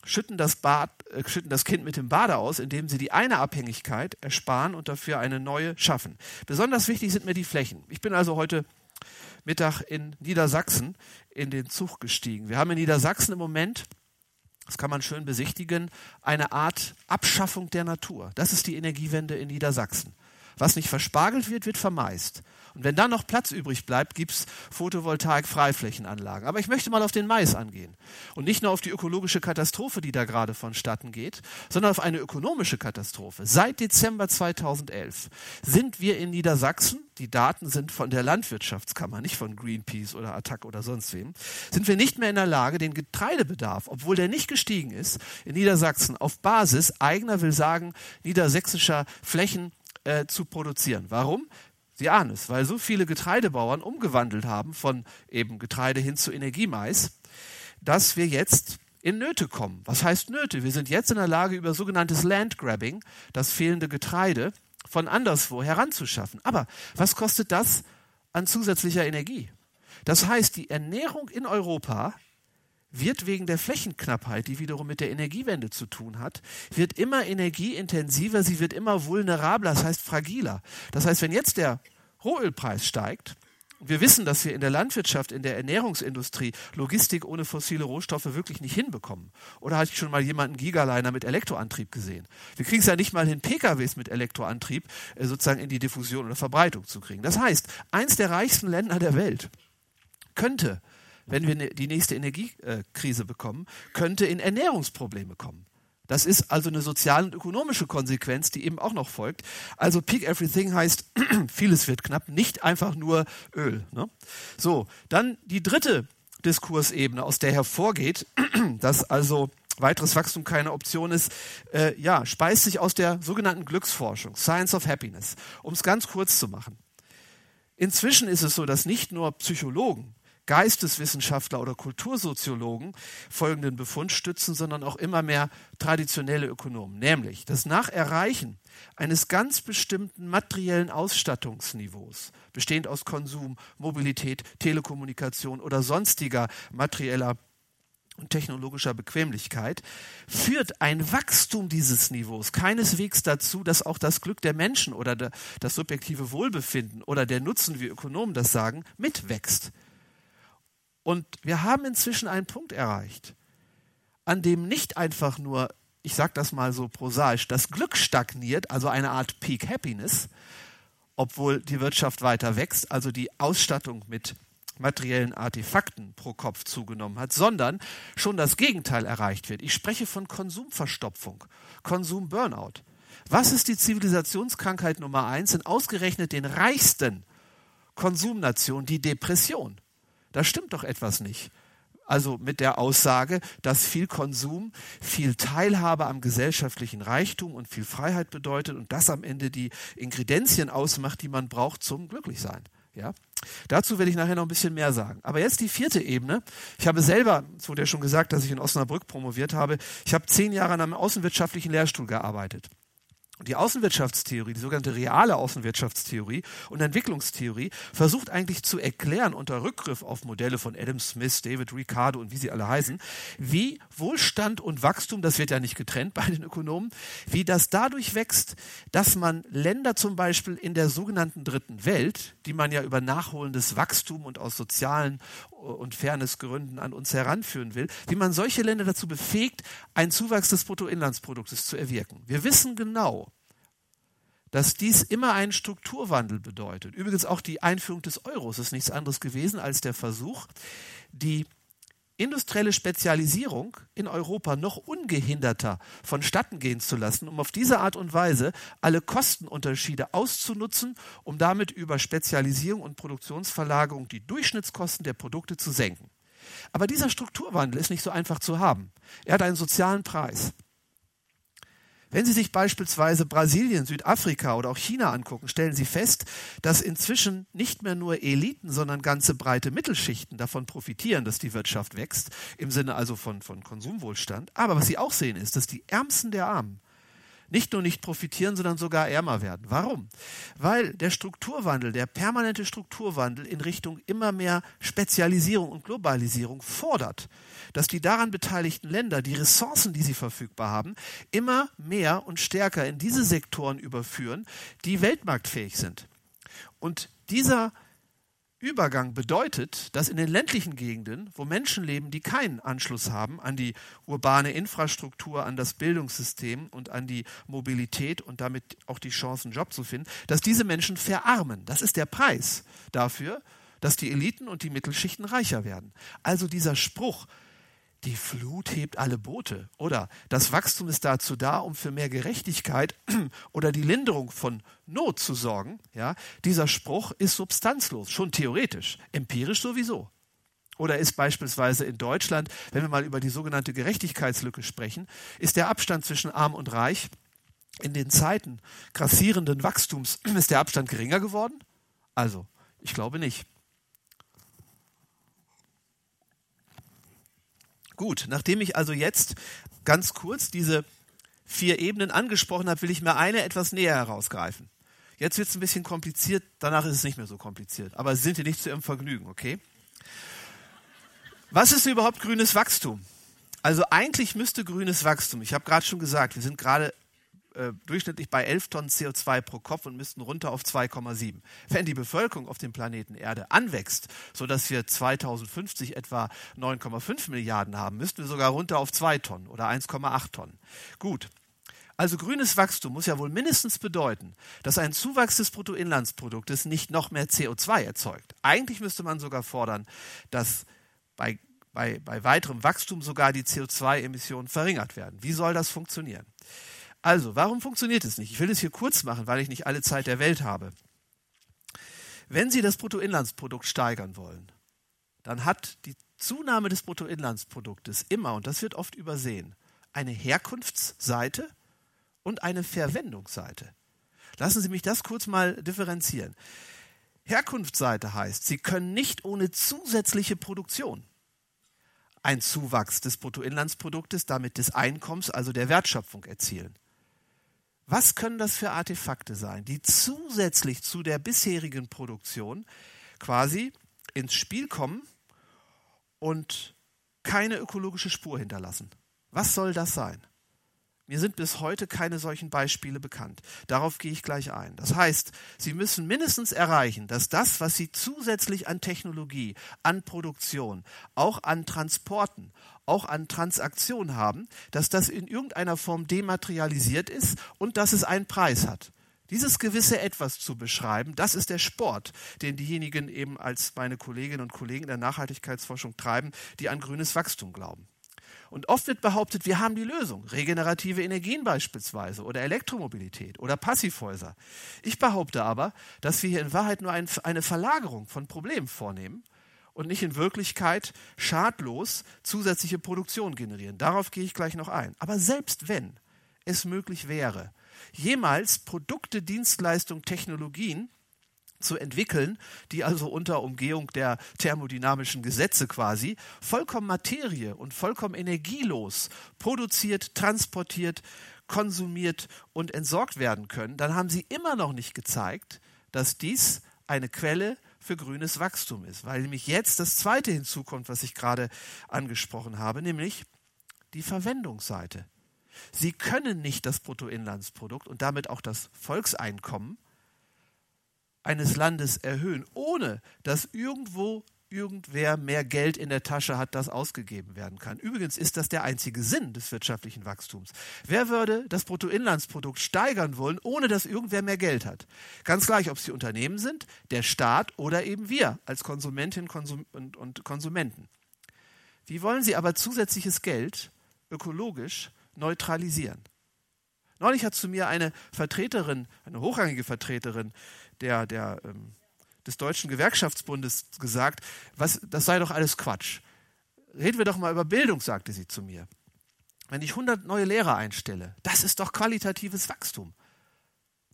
[SPEAKER 3] schütten das, Bad, äh, schütten das Kind mit dem Bade aus, indem sie die eine Abhängigkeit ersparen und dafür eine neue schaffen. Besonders wichtig sind mir die Flächen. Ich bin also heute Mittag in Niedersachsen in den Zug gestiegen. Wir haben in Niedersachsen im Moment das kann man schön besichtigen, eine Art Abschaffung der Natur. Das ist die Energiewende in Niedersachsen. Was nicht verspargelt wird, wird vermeist. Und wenn dann noch Platz übrig bleibt, gibt es Photovoltaik-Freiflächenanlagen. Aber ich möchte mal auf den Mais angehen. Und nicht nur auf die ökologische Katastrophe, die da gerade vonstatten geht, sondern auf eine ökonomische Katastrophe. Seit Dezember 2011 sind wir in Niedersachsen, die Daten sind von der Landwirtschaftskammer, nicht von Greenpeace oder Attac oder sonst wem, sind wir nicht mehr in der Lage, den Getreidebedarf, obwohl der nicht gestiegen ist, in Niedersachsen auf Basis eigener, will sagen, niedersächsischer Flächen äh, zu produzieren. Warum? Sie ahnen es, weil so viele Getreidebauern umgewandelt haben von eben Getreide hin zu Energiemais, dass wir jetzt in Nöte kommen. Was heißt Nöte? Wir sind jetzt in der Lage, über sogenanntes Landgrabbing, das fehlende Getreide, von anderswo heranzuschaffen. Aber was kostet das an zusätzlicher Energie? Das heißt, die Ernährung in Europa wird wegen der Flächenknappheit, die wiederum mit der Energiewende zu tun hat, wird immer energieintensiver, sie wird immer vulnerabler, das heißt fragiler. Das heißt, wenn jetzt der Rohölpreis steigt, wir wissen, dass wir in der Landwirtschaft, in der Ernährungsindustrie Logistik ohne fossile Rohstoffe wirklich nicht hinbekommen. Oder hatte ich schon mal jemanden Gigaliner mit Elektroantrieb gesehen? Wir kriegen es ja nicht mal hin, PKWs mit Elektroantrieb äh, sozusagen in die Diffusion oder Verbreitung zu kriegen. Das heißt, eins der reichsten Länder der Welt könnte wenn wir ne, die nächste Energiekrise bekommen, könnte in Ernährungsprobleme kommen. Das ist also eine soziale und ökonomische Konsequenz, die eben auch noch folgt. Also Peak Everything heißt, vieles wird knapp, nicht einfach nur Öl. Ne? So, dann die dritte Diskursebene, aus der hervorgeht, dass also weiteres Wachstum keine Option ist, äh, ja, speist sich aus der sogenannten Glücksforschung, Science of Happiness. Um es ganz kurz zu machen. Inzwischen ist es so, dass nicht nur Psychologen Geisteswissenschaftler oder Kultursoziologen folgenden Befund stützen, sondern auch immer mehr traditionelle Ökonomen, nämlich dass nach Erreichen eines ganz bestimmten materiellen Ausstattungsniveaus, bestehend aus Konsum, Mobilität, Telekommunikation oder sonstiger materieller und technologischer Bequemlichkeit, führt ein Wachstum dieses Niveaus keineswegs dazu, dass auch das Glück der Menschen oder das subjektive Wohlbefinden oder der Nutzen, wie Ökonomen das sagen, mitwächst. Und wir haben inzwischen einen Punkt erreicht, an dem nicht einfach nur, ich sage das mal so prosaisch, das Glück stagniert, also eine Art Peak Happiness, obwohl die Wirtschaft weiter wächst, also die Ausstattung mit materiellen Artefakten pro Kopf zugenommen hat, sondern schon das Gegenteil erreicht wird. Ich spreche von Konsumverstopfung, Konsumburnout. Was ist die Zivilisationskrankheit Nummer eins in ausgerechnet den reichsten Konsumnationen? Die Depression. Da stimmt doch etwas nicht. Also mit der Aussage, dass viel Konsum, viel Teilhabe am gesellschaftlichen Reichtum und viel Freiheit bedeutet und das am Ende die Ingredienzien ausmacht, die man braucht zum Glücklichsein. Ja? Dazu werde ich nachher noch ein bisschen mehr sagen. Aber jetzt die vierte Ebene. Ich habe selber, es wurde ja schon gesagt, dass ich in Osnabrück promoviert habe. Ich habe zehn Jahre an einem außenwirtschaftlichen Lehrstuhl gearbeitet die Außenwirtschaftstheorie, die sogenannte reale Außenwirtschaftstheorie und Entwicklungstheorie versucht eigentlich zu erklären unter Rückgriff auf Modelle von Adam Smith, David Ricardo und wie sie alle heißen, wie Wohlstand und Wachstum, das wird ja nicht getrennt bei den Ökonomen, wie das dadurch wächst, dass man Länder zum Beispiel in der sogenannten dritten Welt, die man ja über nachholendes Wachstum und aus sozialen und Fairnessgründen an uns heranführen will, wie man solche Länder dazu befähigt, einen Zuwachs des Bruttoinlandsproduktes zu erwirken. Wir wissen genau, dass dies immer einen Strukturwandel bedeutet. Übrigens auch die Einführung des Euros ist nichts anderes gewesen als der Versuch, die industrielle Spezialisierung in Europa noch ungehinderter vonstatten gehen zu lassen, um auf diese Art und Weise alle Kostenunterschiede auszunutzen, um damit über Spezialisierung und Produktionsverlagerung die Durchschnittskosten der Produkte zu senken. Aber dieser Strukturwandel ist nicht so einfach zu haben. Er hat einen sozialen Preis. Wenn Sie sich beispielsweise Brasilien, Südafrika oder auch China angucken, stellen Sie fest, dass inzwischen nicht mehr nur Eliten, sondern ganze breite Mittelschichten davon profitieren, dass die Wirtschaft wächst, im Sinne also von, von Konsumwohlstand. Aber was Sie auch sehen, ist, dass die Ärmsten der Armen nicht nur nicht profitieren, sondern sogar ärmer werden. Warum? Weil der Strukturwandel, der permanente Strukturwandel in Richtung immer mehr Spezialisierung und Globalisierung fordert, dass die daran beteiligten Länder die Ressourcen, die sie verfügbar haben, immer mehr und stärker in diese Sektoren überführen, die weltmarktfähig sind. Und dieser Übergang bedeutet, dass in den ländlichen Gegenden, wo Menschen leben, die keinen Anschluss haben an die urbane Infrastruktur, an das Bildungssystem und an die Mobilität und damit auch die Chancen, einen Job zu finden, dass diese Menschen verarmen. Das ist der Preis dafür, dass die Eliten und die Mittelschichten reicher werden. Also dieser Spruch, die Flut hebt alle Boote. Oder das Wachstum ist dazu da, um für mehr Gerechtigkeit oder die Linderung von Not zu sorgen. Ja, dieser Spruch ist substanzlos, schon theoretisch, empirisch sowieso. Oder ist beispielsweise in Deutschland, wenn wir mal über die sogenannte Gerechtigkeitslücke sprechen, ist der Abstand zwischen arm und reich in den Zeiten grassierenden Wachstums, ist der Abstand geringer geworden? Also, ich glaube nicht. Gut, nachdem ich also jetzt ganz kurz diese vier Ebenen angesprochen habe, will ich mir eine etwas näher herausgreifen. Jetzt wird es ein bisschen kompliziert, danach ist es nicht mehr so kompliziert. Aber sind hier nicht zu Ihrem Vergnügen, okay? Was ist überhaupt grünes Wachstum? Also eigentlich müsste grünes Wachstum, ich habe gerade schon gesagt, wir sind gerade äh, durchschnittlich bei 11 Tonnen CO2 pro Kopf und müssten runter auf 2,7. Wenn die Bevölkerung auf dem Planeten Erde anwächst, sodass wir 2050 etwa 9,5 Milliarden haben, müssten wir sogar runter auf 2 Tonnen oder 1,8 Tonnen. Gut. Also grünes Wachstum muss ja wohl mindestens bedeuten, dass ein Zuwachs des Bruttoinlandsproduktes nicht noch mehr CO2 erzeugt. Eigentlich müsste man sogar fordern, dass bei, bei, bei weiterem Wachstum sogar die CO2-Emissionen verringert werden. Wie soll das funktionieren? Also, warum funktioniert es nicht? Ich will es hier kurz machen, weil ich nicht alle Zeit der Welt habe. Wenn Sie das Bruttoinlandsprodukt steigern wollen, dann hat die Zunahme des Bruttoinlandsproduktes immer, und das wird oft übersehen, eine Herkunftsseite und eine Verwendungsseite. Lassen Sie mich das kurz mal differenzieren. Herkunftsseite heißt, Sie können nicht ohne zusätzliche Produktion ein Zuwachs des Bruttoinlandsproduktes, damit des Einkommens, also der Wertschöpfung erzielen. Was können das für Artefakte sein, die zusätzlich zu der bisherigen Produktion quasi ins Spiel kommen und keine ökologische Spur hinterlassen? Was soll das sein? Mir sind bis heute keine solchen Beispiele bekannt. Darauf gehe ich gleich ein. Das heißt, Sie müssen mindestens erreichen, dass das, was Sie zusätzlich an Technologie, an Produktion, auch an Transporten, auch an Transaktionen haben, dass das in irgendeiner Form dematerialisiert ist und dass es einen Preis hat. Dieses gewisse Etwas zu beschreiben, das ist der Sport, den diejenigen eben als meine Kolleginnen und Kollegen in der Nachhaltigkeitsforschung treiben, die an grünes Wachstum glauben. Und oft wird behauptet, wir haben die Lösung. Regenerative Energien beispielsweise oder Elektromobilität oder Passivhäuser. Ich behaupte aber, dass wir hier in Wahrheit nur ein, eine Verlagerung von Problemen vornehmen und nicht in Wirklichkeit schadlos zusätzliche Produktion generieren. Darauf gehe ich gleich noch ein. Aber selbst wenn es möglich wäre, jemals Produkte, Dienstleistungen, Technologien zu entwickeln, die also unter Umgehung der thermodynamischen Gesetze quasi vollkommen Materie und vollkommen energielos produziert, transportiert, konsumiert und entsorgt werden können, dann haben sie immer noch nicht gezeigt, dass dies eine Quelle für grünes Wachstum ist, weil nämlich jetzt das Zweite hinzukommt, was ich gerade angesprochen habe, nämlich die Verwendungsseite. Sie können nicht das Bruttoinlandsprodukt und damit auch das Volkseinkommen eines Landes erhöhen, ohne dass irgendwo irgendwer mehr Geld in der Tasche hat, das ausgegeben werden kann. Übrigens ist das der einzige Sinn des wirtschaftlichen Wachstums. Wer würde das Bruttoinlandsprodukt steigern wollen, ohne dass irgendwer mehr Geld hat? Ganz gleich, ob es die Unternehmen sind, der Staat oder eben wir als Konsumentinnen und Konsumenten. Wie wollen sie aber zusätzliches Geld ökologisch neutralisieren? Neulich hat zu mir eine Vertreterin, eine hochrangige Vertreterin der, der, ähm, des Deutschen Gewerkschaftsbundes gesagt, was, das sei doch alles Quatsch. Reden wir doch mal über Bildung, sagte sie zu mir. Wenn ich 100 neue Lehrer einstelle, das ist doch qualitatives Wachstum.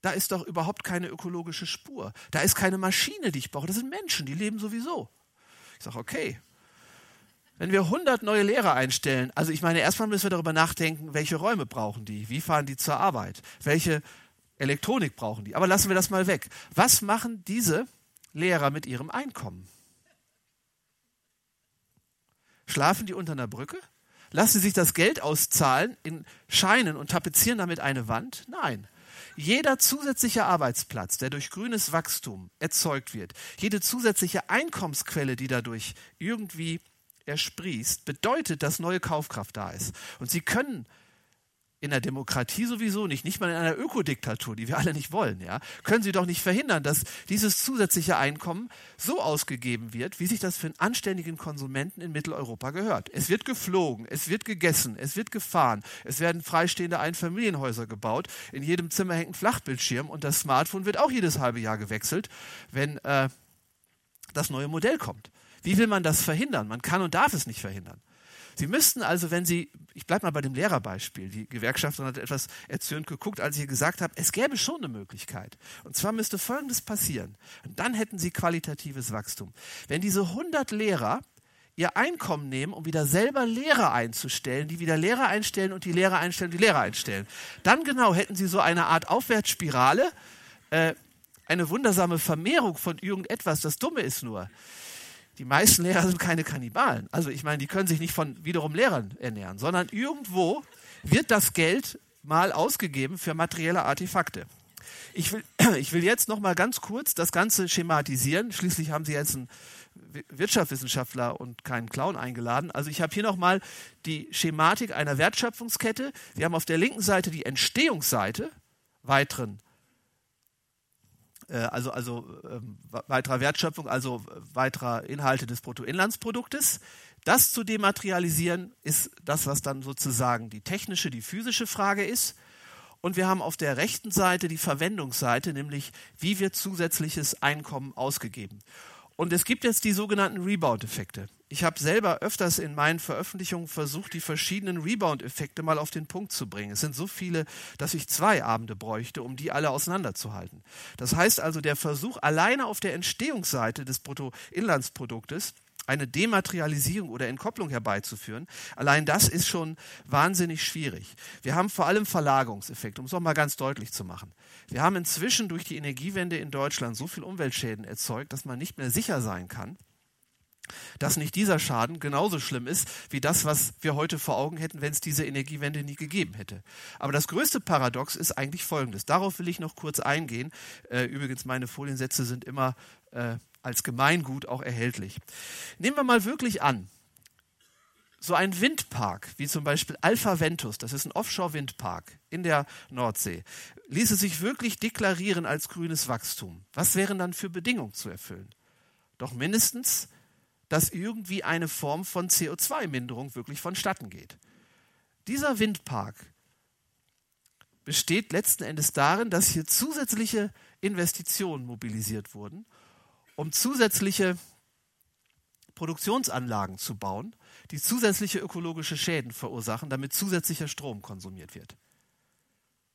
[SPEAKER 3] Da ist doch überhaupt keine ökologische Spur. Da ist keine Maschine, die ich brauche. Das sind Menschen, die leben sowieso. Ich sage, okay. Wenn wir 100 neue Lehrer einstellen, also ich meine, erstmal müssen wir darüber nachdenken, welche Räume brauchen die, wie fahren die zur Arbeit, welche Elektronik brauchen die. Aber lassen wir das mal weg. Was machen diese Lehrer mit ihrem Einkommen? Schlafen die unter einer Brücke? Lassen sie sich das Geld auszahlen in Scheinen und tapezieren damit eine Wand? Nein. Jeder zusätzliche Arbeitsplatz, der durch grünes Wachstum erzeugt wird, jede zusätzliche Einkommensquelle, die dadurch irgendwie ersprießt, bedeutet, dass neue Kaufkraft da ist. Und Sie können in der Demokratie sowieso nicht, nicht mal in einer Ökodiktatur, die wir alle nicht wollen, ja, können sie doch nicht verhindern, dass dieses zusätzliche Einkommen so ausgegeben wird, wie sich das für einen anständigen Konsumenten in Mitteleuropa gehört. Es wird geflogen, es wird gegessen, es wird gefahren, es werden freistehende Einfamilienhäuser gebaut, in jedem Zimmer hängt ein Flachbildschirm und das Smartphone wird auch jedes halbe Jahr gewechselt, wenn äh, das neue Modell kommt. Wie will man das verhindern? Man kann und darf es nicht verhindern. Sie müssten also, wenn Sie, ich bleibe mal bei dem Lehrerbeispiel, die Gewerkschaft hat etwas erzürnt geguckt, als ich gesagt habe, es gäbe schon eine Möglichkeit. Und zwar müsste Folgendes passieren. Und dann hätten Sie qualitatives Wachstum. Wenn diese 100 Lehrer ihr Einkommen nehmen, um wieder selber Lehrer einzustellen, die wieder Lehrer einstellen und die Lehrer einstellen, die Lehrer einstellen. Dann genau hätten sie so eine Art Aufwärtsspirale, äh, eine wundersame Vermehrung von irgendetwas. Das Dumme ist nur, die meisten Lehrer sind keine Kannibalen. Also ich meine, die können sich nicht von wiederum Lehrern ernähren, sondern irgendwo wird das Geld mal ausgegeben für materielle Artefakte. Ich will, ich will jetzt noch mal ganz kurz das Ganze schematisieren. Schließlich haben Sie jetzt einen Wirtschaftswissenschaftler und keinen Clown eingeladen. Also ich habe hier nochmal die Schematik einer Wertschöpfungskette. Wir haben auf der linken Seite die Entstehungsseite weiteren also, also äh, weiterer Wertschöpfung, also weiterer Inhalte des Bruttoinlandsproduktes. Das zu dematerialisieren ist das, was dann sozusagen die technische, die physische Frage ist. Und wir haben auf der rechten Seite die Verwendungsseite, nämlich wie wird zusätzliches Einkommen ausgegeben. Und es gibt jetzt die sogenannten Rebound-Effekte. Ich habe selber öfters in meinen Veröffentlichungen versucht, die verschiedenen Rebound-Effekte mal auf den Punkt zu bringen. Es sind so viele, dass ich zwei Abende bräuchte, um die alle auseinanderzuhalten. Das heißt also, der Versuch alleine auf der Entstehungsseite des Bruttoinlandsproduktes eine Dematerialisierung oder Entkopplung herbeizuführen. Allein das ist schon wahnsinnig schwierig. Wir haben vor allem Verlagerungseffekte, um es auch mal ganz deutlich zu machen. Wir haben inzwischen durch die Energiewende in Deutschland so viel Umweltschäden erzeugt, dass man nicht mehr sicher sein kann, dass nicht dieser Schaden genauso schlimm ist wie das, was wir heute vor Augen hätten, wenn es diese Energiewende nie gegeben hätte. Aber das größte Paradox ist eigentlich folgendes. Darauf will ich noch kurz eingehen. Äh, übrigens, meine Foliensätze sind immer äh, als Gemeingut auch erhältlich. Nehmen wir mal wirklich an, so ein Windpark, wie zum Beispiel Alpha Ventus, das ist ein Offshore-Windpark in der Nordsee, ließe sich wirklich deklarieren als grünes Wachstum. Was wären dann für Bedingungen zu erfüllen? Doch mindestens, dass irgendwie eine Form von CO2-Minderung wirklich vonstatten geht. Dieser Windpark besteht letzten Endes darin, dass hier zusätzliche Investitionen mobilisiert wurden um zusätzliche Produktionsanlagen zu bauen, die zusätzliche ökologische Schäden verursachen, damit zusätzlicher Strom konsumiert wird.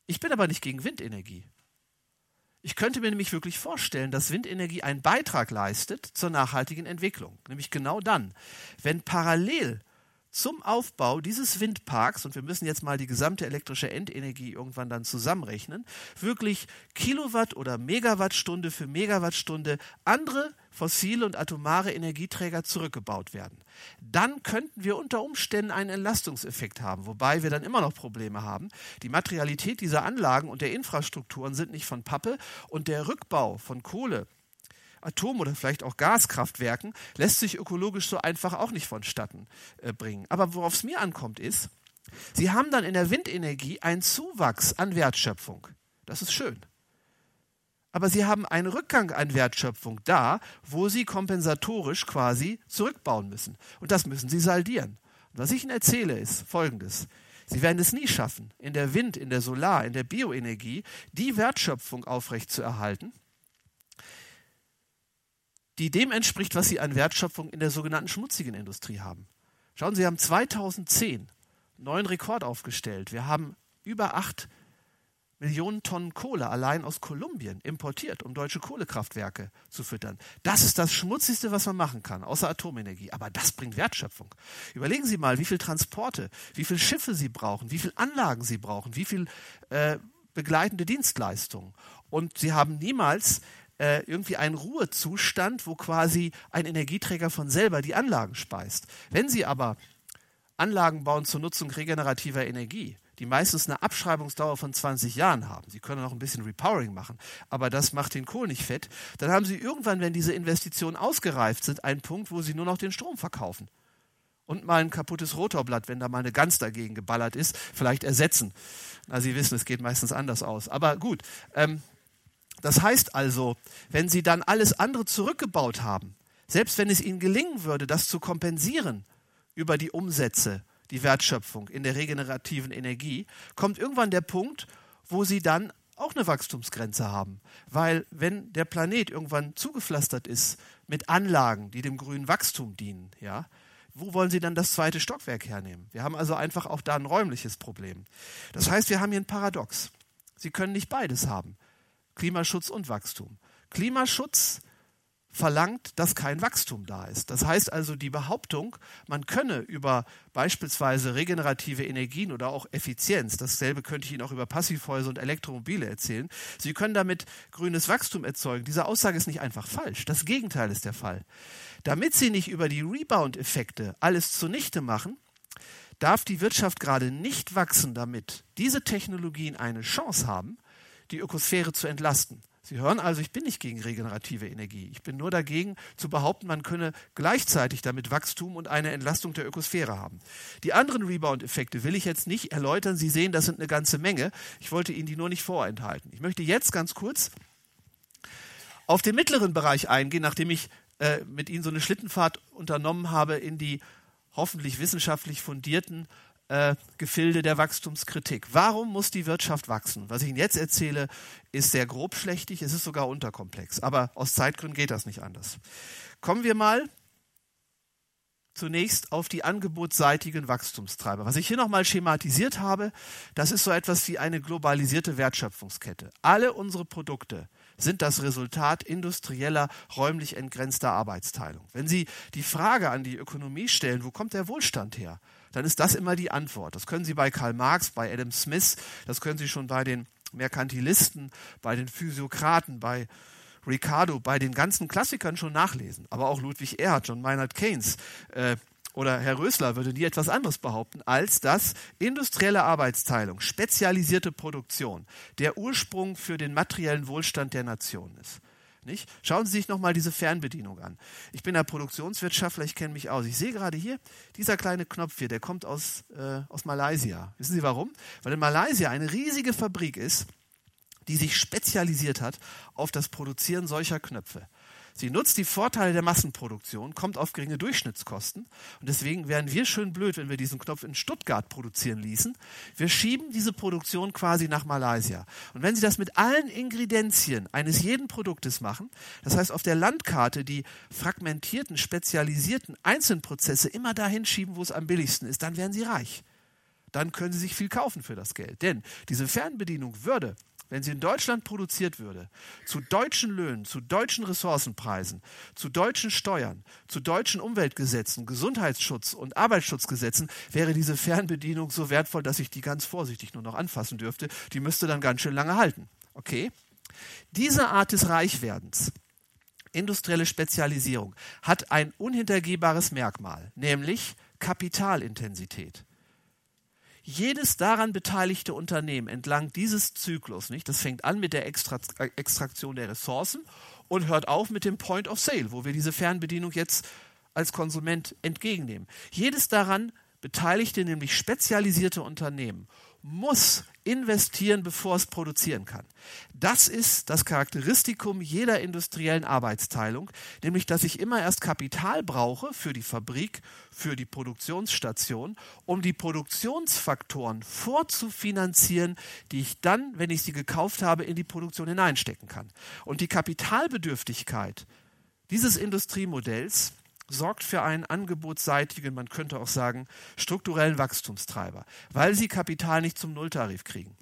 [SPEAKER 3] Ich bin aber nicht gegen Windenergie. Ich könnte mir nämlich wirklich vorstellen, dass Windenergie einen Beitrag leistet zur nachhaltigen Entwicklung. Nämlich genau dann, wenn parallel zum Aufbau dieses Windparks, und wir müssen jetzt mal die gesamte elektrische Endenergie irgendwann dann zusammenrechnen, wirklich Kilowatt oder Megawattstunde für Megawattstunde andere fossile und atomare Energieträger zurückgebaut werden. Dann könnten wir unter Umständen einen Entlastungseffekt haben, wobei wir dann immer noch Probleme haben. Die Materialität dieser Anlagen und der Infrastrukturen sind nicht von Pappe und der Rückbau von Kohle Atom- oder vielleicht auch Gaskraftwerken lässt sich ökologisch so einfach auch nicht vonstatten äh, bringen. Aber worauf es mir ankommt, ist, sie haben dann in der Windenergie einen Zuwachs an Wertschöpfung. Das ist schön. Aber sie haben einen Rückgang an Wertschöpfung da, wo sie kompensatorisch quasi zurückbauen müssen. Und das müssen sie saldieren. Und was ich Ihnen erzähle, ist Folgendes. Sie werden es nie schaffen, in der Wind, in der Solar, in der Bioenergie die Wertschöpfung aufrechtzuerhalten, die dem entspricht, was sie an Wertschöpfung in der sogenannten schmutzigen Industrie haben. Schauen Sie, Sie haben 2010 einen neuen Rekord aufgestellt. Wir haben über acht Millionen Tonnen Kohle allein aus Kolumbien importiert, um deutsche Kohlekraftwerke zu füttern. Das ist das Schmutzigste, was man machen kann, außer Atomenergie. Aber das bringt Wertschöpfung. Überlegen Sie mal, wie viele Transporte, wie viele Schiffe Sie brauchen, wie viele Anlagen Sie brauchen, wie viele äh, begleitende Dienstleistungen. Und Sie haben niemals äh, irgendwie einen Ruhezustand, wo quasi ein Energieträger von selber die Anlagen speist. Wenn Sie aber Anlagen bauen zur Nutzung regenerativer Energie, die meistens eine Abschreibungsdauer von 20 Jahren haben. Sie können auch ein bisschen Repowering machen, aber das macht den Kohl nicht fett. Dann haben Sie irgendwann, wenn diese Investitionen ausgereift sind, einen Punkt, wo Sie nur noch den Strom verkaufen. Und mal ein kaputtes Rotorblatt, wenn da mal eine Gans dagegen geballert ist, vielleicht ersetzen. Na, Sie wissen, es geht meistens anders aus. Aber gut, ähm, das heißt also, wenn sie dann alles andere zurückgebaut haben, selbst wenn es ihnen gelingen würde, das zu kompensieren über die Umsätze, die Wertschöpfung in der regenerativen Energie, kommt irgendwann der Punkt, wo sie dann auch eine Wachstumsgrenze haben. Weil wenn der Planet irgendwann zugepflastert ist mit Anlagen, die dem grünen Wachstum dienen, ja, wo wollen Sie dann das zweite Stockwerk hernehmen? Wir haben also einfach auch da ein räumliches Problem. Das heißt, wir haben hier ein Paradox. Sie können nicht beides haben. Klimaschutz und Wachstum. Klimaschutz verlangt, dass kein Wachstum da ist. Das heißt also die Behauptung, man könne über beispielsweise regenerative Energien oder auch Effizienz, dasselbe könnte ich Ihnen auch über Passivhäuser und Elektromobile erzählen, Sie können damit grünes Wachstum erzeugen. Diese Aussage ist nicht einfach falsch. Das Gegenteil ist der Fall. Damit Sie nicht über die Rebound-Effekte alles zunichte machen, darf die Wirtschaft gerade nicht wachsen, damit diese Technologien eine Chance haben, die Ökosphäre zu entlasten. Sie hören also, ich bin nicht gegen regenerative Energie. Ich bin nur dagegen zu behaupten, man könne gleichzeitig damit Wachstum und eine Entlastung der Ökosphäre haben. Die anderen Rebound-Effekte will ich jetzt nicht erläutern. Sie sehen, das sind eine ganze Menge. Ich wollte Ihnen die nur nicht vorenthalten. Ich möchte jetzt ganz kurz auf den mittleren Bereich eingehen, nachdem ich äh, mit Ihnen so eine Schlittenfahrt unternommen habe in die hoffentlich wissenschaftlich fundierten äh, Gefilde der Wachstumskritik. Warum muss die Wirtschaft wachsen? Was ich Ihnen jetzt erzähle, ist sehr grobschlächtig, es ist sogar unterkomplex. Aber aus Zeitgründen geht das nicht anders. Kommen wir mal zunächst auf die angebotsseitigen Wachstumstreiber. Was ich hier nochmal schematisiert habe, das ist so etwas wie eine globalisierte Wertschöpfungskette. Alle unsere Produkte sind das Resultat industrieller, räumlich entgrenzter Arbeitsteilung. Wenn Sie die Frage an die Ökonomie stellen, wo kommt der Wohlstand her? Dann ist das immer die Antwort. Das können Sie bei Karl Marx, bei Adam Smith, das können Sie schon bei den Merkantilisten, bei den Physiokraten, bei Ricardo, bei den ganzen Klassikern schon nachlesen. Aber auch Ludwig Erhard, John Maynard Keynes äh, oder Herr Rösler würde nie etwas anderes behaupten, als dass industrielle Arbeitsteilung, spezialisierte Produktion der Ursprung für den materiellen Wohlstand der Nation ist. Nicht? Schauen Sie sich nochmal diese Fernbedienung an. Ich bin der Produktionswirtschaftler, ich kenne mich aus. Ich sehe gerade hier, dieser kleine Knopf hier, der kommt aus, äh, aus Malaysia. Wissen Sie warum? Weil in Malaysia eine riesige Fabrik ist, die sich spezialisiert hat auf das Produzieren solcher Knöpfe. Sie nutzt die Vorteile der Massenproduktion, kommt auf geringe Durchschnittskosten und deswegen wären wir schön blöd, wenn wir diesen Knopf in Stuttgart produzieren ließen. Wir schieben diese Produktion quasi nach Malaysia. Und wenn Sie das mit allen Ingredienzien eines jeden Produktes machen, das heißt auf der Landkarte die fragmentierten, spezialisierten Einzelprozesse immer dahin schieben, wo es am billigsten ist, dann werden Sie reich. Dann können Sie sich viel kaufen für das Geld. Denn diese Fernbedienung würde wenn sie in Deutschland produziert würde, zu deutschen Löhnen, zu deutschen Ressourcenpreisen, zu deutschen Steuern, zu deutschen Umweltgesetzen, Gesundheitsschutz und Arbeitsschutzgesetzen, wäre diese Fernbedienung so wertvoll, dass ich die ganz vorsichtig nur noch anfassen dürfte. Die müsste dann ganz schön lange halten. Okay? Diese Art des Reichwerdens, industrielle Spezialisierung, hat ein unhintergehbares Merkmal, nämlich Kapitalintensität jedes daran beteiligte Unternehmen entlang dieses Zyklus, nicht? Das fängt an mit der Extra Extraktion der Ressourcen und hört auf mit dem Point of Sale, wo wir diese Fernbedienung jetzt als Konsument entgegennehmen. Jedes daran beteiligte, nämlich spezialisierte Unternehmen muss investieren, bevor es produzieren kann. Das ist das Charakteristikum jeder industriellen Arbeitsteilung, nämlich dass ich immer erst Kapital brauche für die Fabrik, für die Produktionsstation, um die Produktionsfaktoren vorzufinanzieren, die ich dann, wenn ich sie gekauft habe, in die Produktion hineinstecken kann. Und die Kapitalbedürftigkeit dieses Industriemodells sorgt für einen angebotsseitigen, man könnte auch sagen, strukturellen Wachstumstreiber, weil sie Kapital nicht zum Nulltarif kriegen.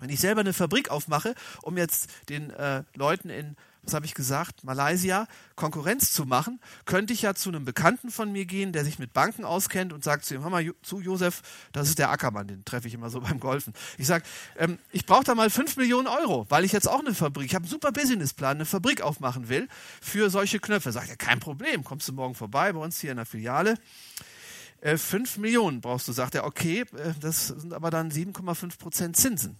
[SPEAKER 3] Wenn ich selber eine Fabrik aufmache, um jetzt den äh, Leuten in was habe ich gesagt, Malaysia Konkurrenz zu machen, könnte ich ja zu einem Bekannten von mir gehen, der sich mit Banken auskennt und sagt zu ihm, hör mal zu, Josef, das ist der Ackermann, den treffe ich immer so beim Golfen. Ich sage, ähm, ich brauche da mal 5 Millionen Euro, weil ich jetzt auch eine Fabrik, ich habe einen super Businessplan, eine Fabrik aufmachen will für solche Knöpfe. Sagt er, kein Problem, kommst du morgen vorbei bei uns hier in der Filiale. Äh, 5 Millionen brauchst du, sagt er, okay, äh, das sind aber dann 7,5 Prozent Zinsen.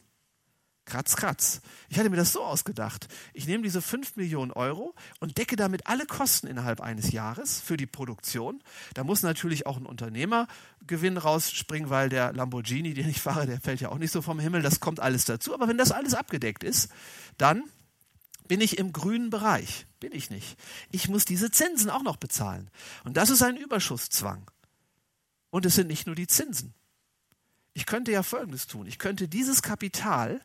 [SPEAKER 3] Kratz, kratz. Ich hatte mir das so ausgedacht. Ich nehme diese 5 Millionen Euro und decke damit alle Kosten innerhalb eines Jahres für die Produktion. Da muss natürlich auch ein Unternehmergewinn rausspringen, weil der Lamborghini, den ich fahre, der fällt ja auch nicht so vom Himmel. Das kommt alles dazu. Aber wenn das alles abgedeckt ist, dann bin ich im grünen Bereich. Bin ich nicht. Ich muss diese Zinsen auch noch bezahlen. Und das ist ein Überschusszwang. Und es sind nicht nur die Zinsen. Ich könnte ja Folgendes tun. Ich könnte dieses Kapital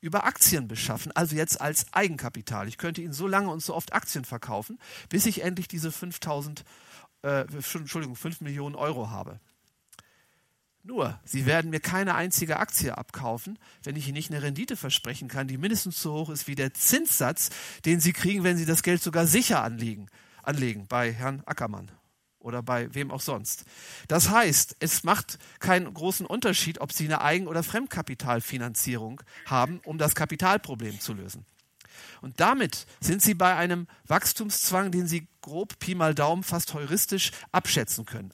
[SPEAKER 3] über Aktien beschaffen, also jetzt als Eigenkapital. Ich könnte Ihnen so lange und so oft Aktien verkaufen, bis ich endlich diese 5000 äh, Entschuldigung, 5 Millionen Euro habe. Nur, Sie werden mir keine einzige Aktie abkaufen, wenn ich Ihnen nicht eine Rendite versprechen kann, die mindestens so hoch ist wie der Zinssatz, den Sie kriegen, wenn Sie das Geld sogar sicher anlegen, anlegen bei Herrn Ackermann oder bei wem auch sonst. Das heißt, es macht keinen großen Unterschied, ob Sie eine Eigen- oder Fremdkapitalfinanzierung haben, um das Kapitalproblem zu lösen. Und damit sind Sie bei einem Wachstumszwang, den Sie grob Pi mal Daumen fast heuristisch abschätzen können.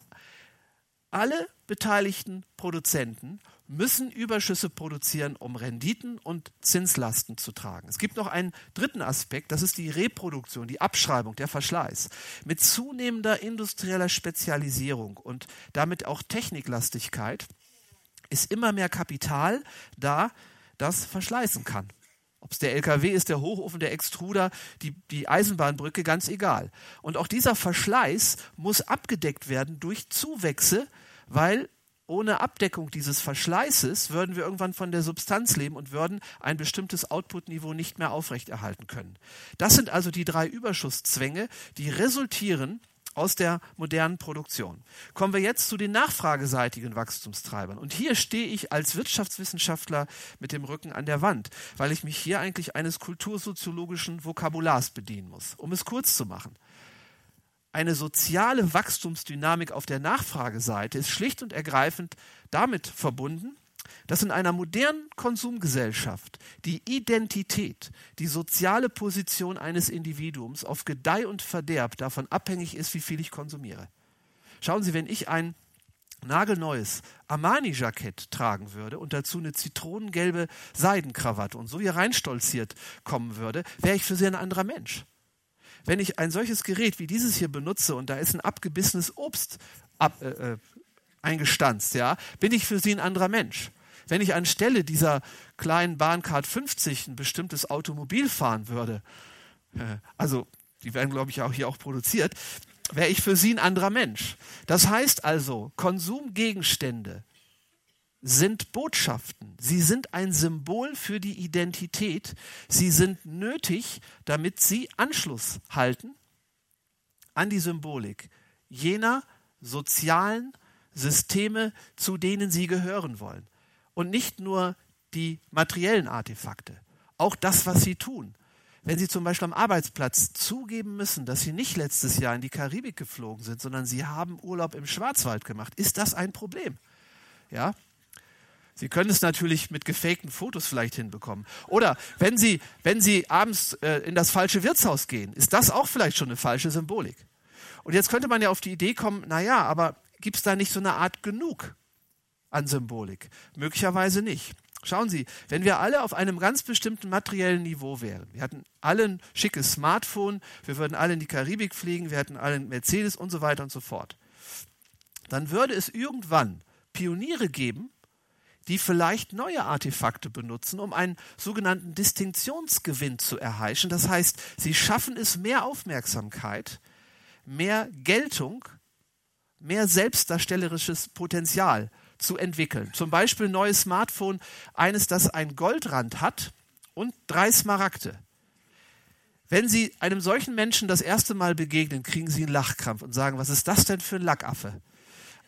[SPEAKER 3] Alle beteiligten Produzenten müssen Überschüsse produzieren, um Renditen und Zinslasten zu tragen. Es gibt noch einen dritten Aspekt, das ist die Reproduktion, die Abschreibung, der Verschleiß. Mit zunehmender industrieller Spezialisierung und damit auch Techniklastigkeit ist immer mehr Kapital da, das verschleißen kann. Ob es der LKW ist, der Hochofen, der Extruder, die, die Eisenbahnbrücke, ganz egal. Und auch dieser Verschleiß muss abgedeckt werden durch Zuwächse, weil ohne Abdeckung dieses Verschleißes würden wir irgendwann von der Substanz leben und würden ein bestimmtes Output-Niveau nicht mehr aufrechterhalten können. Das sind also die drei Überschusszwänge, die resultieren aus der modernen Produktion. Kommen wir jetzt zu den nachfrageseitigen Wachstumstreibern. Und hier stehe ich als Wirtschaftswissenschaftler mit dem Rücken an der Wand, weil ich mich hier eigentlich eines kultursoziologischen Vokabulars bedienen muss. Um es kurz zu machen. Eine soziale Wachstumsdynamik auf der Nachfrageseite ist schlicht und ergreifend damit verbunden, dass in einer modernen Konsumgesellschaft die Identität, die soziale Position eines Individuums auf Gedeih und Verderb davon abhängig ist, wie viel ich konsumiere. Schauen Sie, wenn ich ein nagelneues Armani-Jackett tragen würde und dazu eine zitronengelbe Seidenkrawatte und so hier reinstolziert kommen würde, wäre ich für Sie ein anderer Mensch wenn ich ein solches Gerät wie dieses hier benutze und da ist ein abgebissenes Obst ab, äh, äh, eingestanzt, ja, bin ich für Sie ein anderer Mensch. Wenn ich anstelle dieser kleinen Bahncard 50 ein bestimmtes Automobil fahren würde, äh, also die werden, glaube ich, auch hier auch produziert, wäre ich für Sie ein anderer Mensch. Das heißt also, Konsumgegenstände sind Botschaften. Sie sind ein Symbol für die Identität. Sie sind nötig, damit sie Anschluss halten an die Symbolik jener sozialen Systeme, zu denen sie gehören wollen. Und nicht nur die materiellen Artefakte, auch das, was sie tun. Wenn Sie zum Beispiel am Arbeitsplatz zugeben müssen, dass Sie nicht letztes Jahr in die Karibik geflogen sind, sondern Sie haben Urlaub im Schwarzwald gemacht, ist das ein Problem. Ja, Sie können es natürlich mit gefakten Fotos vielleicht hinbekommen. Oder wenn Sie, wenn Sie abends äh, in das falsche Wirtshaus gehen, ist das auch vielleicht schon eine falsche Symbolik. Und jetzt könnte man ja auf die Idee kommen, naja, aber gibt es da nicht so eine Art genug an Symbolik? Möglicherweise nicht. Schauen Sie, wenn wir alle auf einem ganz bestimmten materiellen Niveau wären, wir hatten alle ein schickes Smartphone, wir würden alle in die Karibik fliegen, wir hätten alle einen Mercedes und so weiter und so fort, dann würde es irgendwann Pioniere geben, die vielleicht neue Artefakte benutzen, um einen sogenannten Distinktionsgewinn zu erheischen. Das heißt, sie schaffen es mehr Aufmerksamkeit, mehr Geltung, mehr selbstdarstellerisches Potenzial zu entwickeln. Zum Beispiel ein neues Smartphone, eines, das ein Goldrand hat und drei Smaragde. Wenn Sie einem solchen Menschen das erste Mal begegnen, kriegen Sie einen Lachkrampf und sagen, was ist das denn für ein Lackaffe?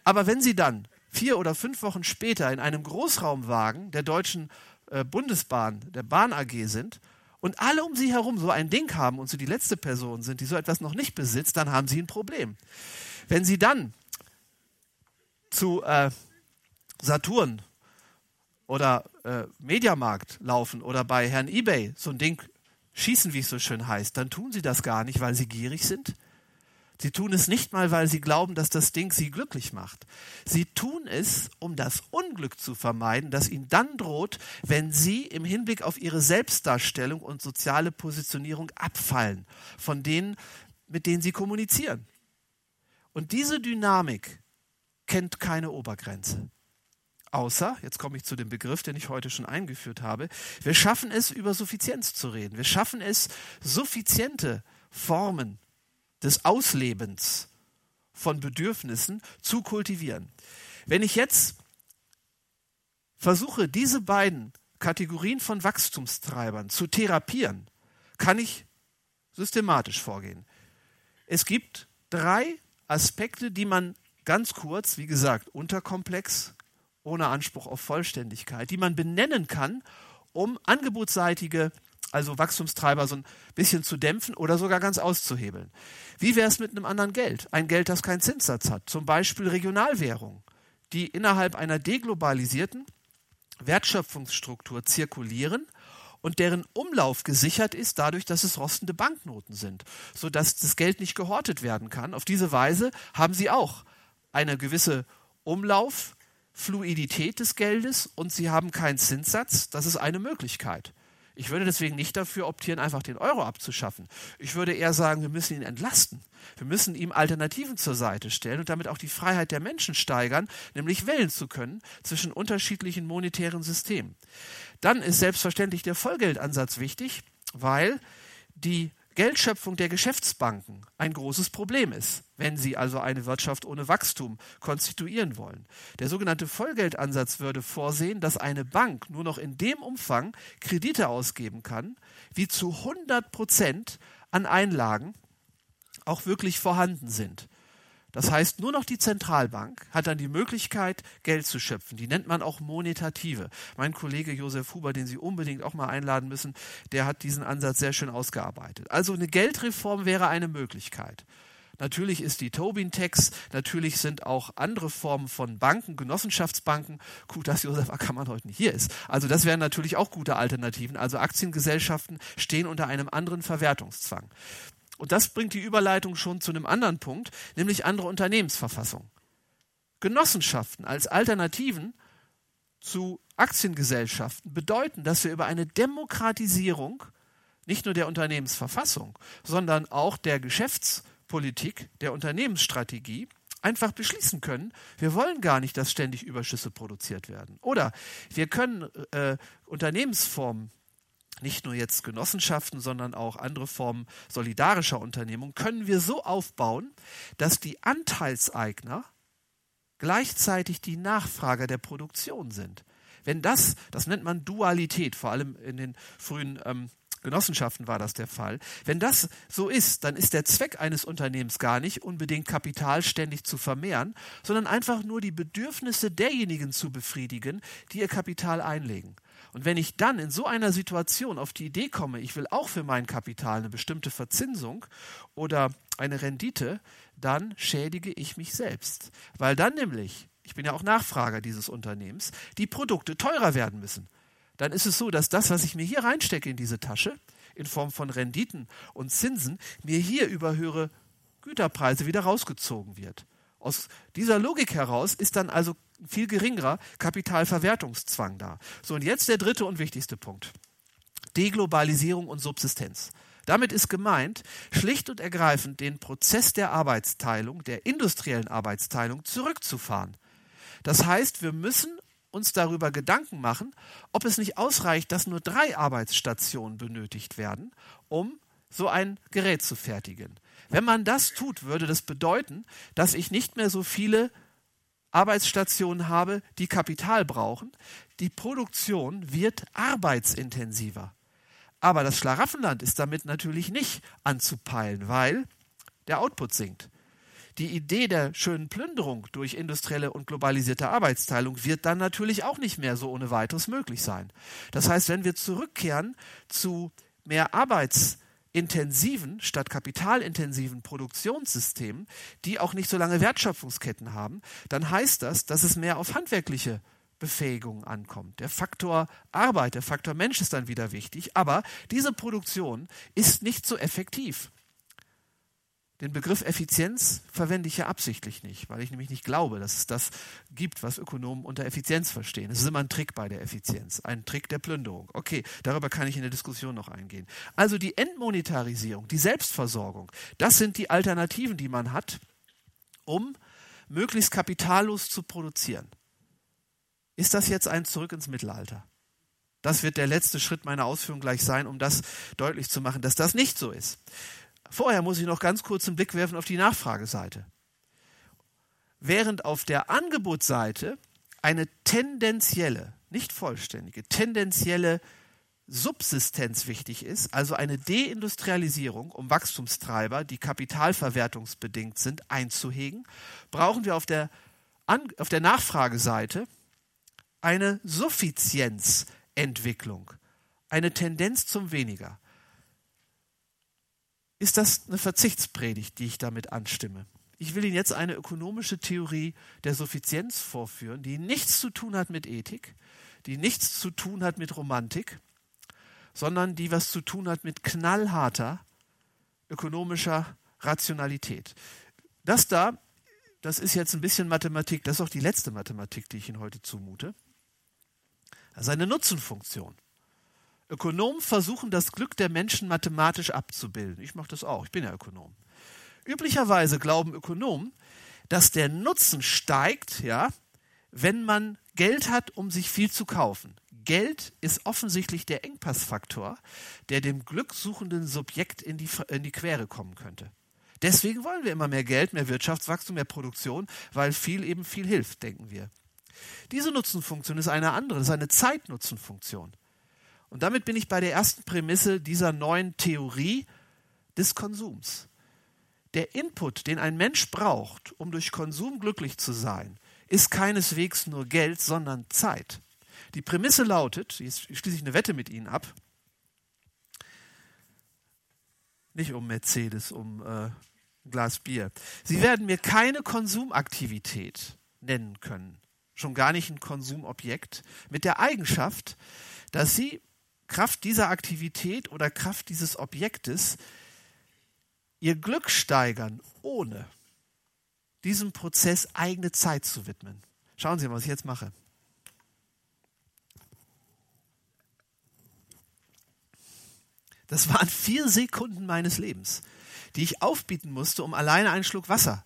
[SPEAKER 3] Aber wenn Sie dann vier oder fünf Wochen später in einem Großraumwagen der Deutschen äh, Bundesbahn, der Bahn AG sind und alle um sie herum so ein Ding haben und sie die letzte Person sind, die so etwas noch nicht besitzt, dann haben sie ein Problem. Wenn sie dann zu äh, Saturn oder äh, Mediamarkt laufen oder bei Herrn eBay so ein Ding schießen, wie es so schön heißt, dann tun sie das gar nicht, weil sie gierig sind, Sie tun es nicht mal, weil sie glauben, dass das Ding sie glücklich macht. Sie tun es, um das Unglück zu vermeiden, das ihnen dann droht, wenn sie im Hinblick auf ihre Selbstdarstellung und soziale Positionierung abfallen von denen, mit denen sie kommunizieren. Und diese Dynamik kennt keine Obergrenze. Außer, jetzt komme ich zu dem Begriff, den ich heute schon eingeführt habe, wir schaffen es, über Suffizienz zu reden. Wir schaffen es, suffiziente Formen des Auslebens von Bedürfnissen zu kultivieren. Wenn ich jetzt versuche, diese beiden Kategorien von Wachstumstreibern zu therapieren, kann ich systematisch vorgehen. Es gibt drei Aspekte, die man ganz kurz, wie gesagt, unterkomplex, ohne Anspruch auf Vollständigkeit, die man benennen kann, um angebotsseitige, also Wachstumstreiber so ein bisschen zu dämpfen oder sogar ganz auszuhebeln. Wie wäre es mit einem anderen Geld? Ein Geld, das keinen Zinssatz hat, zum Beispiel Regionalwährung, die innerhalb einer deglobalisierten Wertschöpfungsstruktur zirkulieren und deren Umlauf gesichert ist dadurch, dass es rostende Banknoten sind, sodass das Geld nicht gehortet werden kann. Auf diese Weise haben sie auch eine gewisse Umlauffluidität des Geldes und sie haben keinen Zinssatz. Das ist eine Möglichkeit. Ich würde deswegen nicht dafür optieren, einfach den Euro abzuschaffen. Ich würde eher sagen, wir müssen ihn entlasten. Wir müssen ihm Alternativen zur Seite stellen und damit auch die Freiheit der Menschen steigern, nämlich wählen zu können zwischen unterschiedlichen monetären Systemen. Dann ist selbstverständlich der Vollgeldansatz wichtig, weil die Geldschöpfung der Geschäftsbanken ein großes Problem ist, wenn sie also eine Wirtschaft ohne Wachstum konstituieren wollen. Der sogenannte Vollgeldansatz würde vorsehen, dass eine Bank nur noch in dem Umfang Kredite ausgeben kann, wie zu 100 Prozent an Einlagen auch wirklich vorhanden sind. Das heißt, nur noch die Zentralbank hat dann die Möglichkeit, Geld zu schöpfen. Die nennt man auch Monetative. Mein Kollege Josef Huber, den Sie unbedingt auch mal einladen müssen, der hat diesen Ansatz sehr schön ausgearbeitet. Also eine Geldreform wäre eine Möglichkeit. Natürlich ist die Tobin-Tax, natürlich sind auch andere Formen von Banken, Genossenschaftsbanken. Gut, dass Josef Ackermann heute nicht hier ist. Also das wären natürlich auch gute Alternativen. Also Aktiengesellschaften stehen unter einem anderen Verwertungszwang. Und das bringt die Überleitung schon zu einem anderen Punkt, nämlich andere Unternehmensverfassungen. Genossenschaften als Alternativen zu Aktiengesellschaften bedeuten, dass wir über eine Demokratisierung nicht nur der Unternehmensverfassung, sondern auch der Geschäftspolitik, der Unternehmensstrategie einfach beschließen können, wir wollen gar nicht, dass ständig Überschüsse produziert werden. Oder wir können äh, Unternehmensformen nicht nur jetzt Genossenschaften, sondern auch andere Formen solidarischer Unternehmung, können wir so aufbauen, dass die Anteilseigner gleichzeitig die Nachfrager der Produktion sind. Wenn das, das nennt man Dualität, vor allem in den frühen ähm, Genossenschaften war das der Fall. Wenn das so ist, dann ist der Zweck eines Unternehmens gar nicht unbedingt Kapital ständig zu vermehren, sondern einfach nur die Bedürfnisse derjenigen zu befriedigen, die ihr Kapital einlegen. Und wenn ich dann in so einer Situation auf die Idee komme, ich will auch für mein Kapital eine bestimmte Verzinsung oder eine Rendite, dann schädige ich mich selbst. Weil dann nämlich, ich bin ja auch Nachfrager dieses Unternehmens, die Produkte teurer werden müssen. Dann ist es so, dass das, was ich mir hier reinstecke in diese Tasche, in Form von Renditen und Zinsen, mir hier über höhere Güterpreise wieder rausgezogen wird. Aus dieser Logik heraus ist dann also viel geringerer Kapitalverwertungszwang da. So, und jetzt der dritte und wichtigste Punkt. Deglobalisierung und Subsistenz. Damit ist gemeint, schlicht und ergreifend den Prozess der Arbeitsteilung, der industriellen Arbeitsteilung zurückzufahren. Das heißt, wir müssen uns darüber Gedanken machen, ob es nicht ausreicht, dass nur drei Arbeitsstationen benötigt werden, um so ein Gerät zu fertigen. Wenn man das tut, würde das bedeuten, dass ich nicht mehr so viele Arbeitsstationen habe, die Kapital brauchen. Die Produktion wird arbeitsintensiver. Aber das Schlaraffenland ist damit natürlich nicht anzupeilen, weil der Output sinkt. Die Idee der schönen Plünderung durch industrielle und globalisierte Arbeitsteilung wird dann natürlich auch nicht mehr so ohne weiteres möglich sein. Das heißt, wenn wir zurückkehren zu mehr Arbeits intensiven statt kapitalintensiven Produktionssystemen, die auch nicht so lange Wertschöpfungsketten haben, dann heißt das, dass es mehr auf handwerkliche Befähigung ankommt. Der Faktor Arbeit, der Faktor Mensch ist dann wieder wichtig, aber diese Produktion ist nicht so effektiv. Den Begriff Effizienz verwende ich ja absichtlich nicht, weil ich nämlich nicht glaube, dass es das gibt, was Ökonomen unter Effizienz verstehen. Es ist immer ein Trick bei der Effizienz, ein Trick der Plünderung. Okay, darüber kann ich in der Diskussion noch eingehen. Also die Entmonetarisierung, die Selbstversorgung, das sind die Alternativen, die man hat, um möglichst kapitallos zu produzieren. Ist das jetzt ein Zurück ins Mittelalter? Das wird der letzte Schritt meiner Ausführung gleich sein, um das deutlich zu machen, dass das nicht so ist. Vorher muss ich noch ganz kurz einen Blick werfen auf die Nachfrageseite. Während auf der Angebotsseite eine tendenzielle, nicht vollständige, tendenzielle Subsistenz wichtig ist, also eine Deindustrialisierung, um Wachstumstreiber, die kapitalverwertungsbedingt sind, einzuhegen, brauchen wir auf der, auf der Nachfrageseite eine Suffizienzentwicklung, eine Tendenz zum Weniger. Ist das eine Verzichtspredigt, die ich damit anstimme? Ich will Ihnen jetzt eine ökonomische Theorie der Suffizienz vorführen, die nichts zu tun hat mit Ethik, die nichts zu tun hat mit Romantik, sondern die was zu tun hat mit knallharter ökonomischer Rationalität. Das da, das ist jetzt ein bisschen Mathematik, das ist auch die letzte Mathematik, die ich Ihnen heute zumute. Das ist eine Nutzenfunktion. Ökonomen versuchen das Glück der Menschen mathematisch abzubilden. Ich mache das auch, ich bin ja Ökonom. Üblicherweise glauben Ökonomen, dass der Nutzen steigt, ja, wenn man Geld hat, um sich viel zu kaufen. Geld ist offensichtlich der Engpassfaktor, der dem glücksuchenden Subjekt in die, in die Quere kommen könnte. Deswegen wollen wir immer mehr Geld, mehr Wirtschaftswachstum, mehr Produktion, weil viel eben viel hilft, denken wir. Diese Nutzenfunktion ist eine andere, das ist eine Zeitnutzenfunktion. Und damit bin ich bei der ersten Prämisse dieser neuen Theorie des Konsums. Der Input, den ein Mensch braucht, um durch Konsum glücklich zu sein, ist keineswegs nur Geld, sondern Zeit. Die Prämisse lautet, jetzt schließe ich eine Wette mit Ihnen ab, nicht um Mercedes, um äh, ein Glas Bier. Sie werden mir keine Konsumaktivität nennen können, schon gar nicht ein Konsumobjekt, mit der Eigenschaft, dass Sie Kraft dieser Aktivität oder Kraft dieses Objektes ihr Glück steigern, ohne diesem Prozess eigene Zeit zu widmen. Schauen Sie mal, was ich jetzt mache. Das waren vier Sekunden meines Lebens, die ich aufbieten musste, um alleine einen Schluck Wasser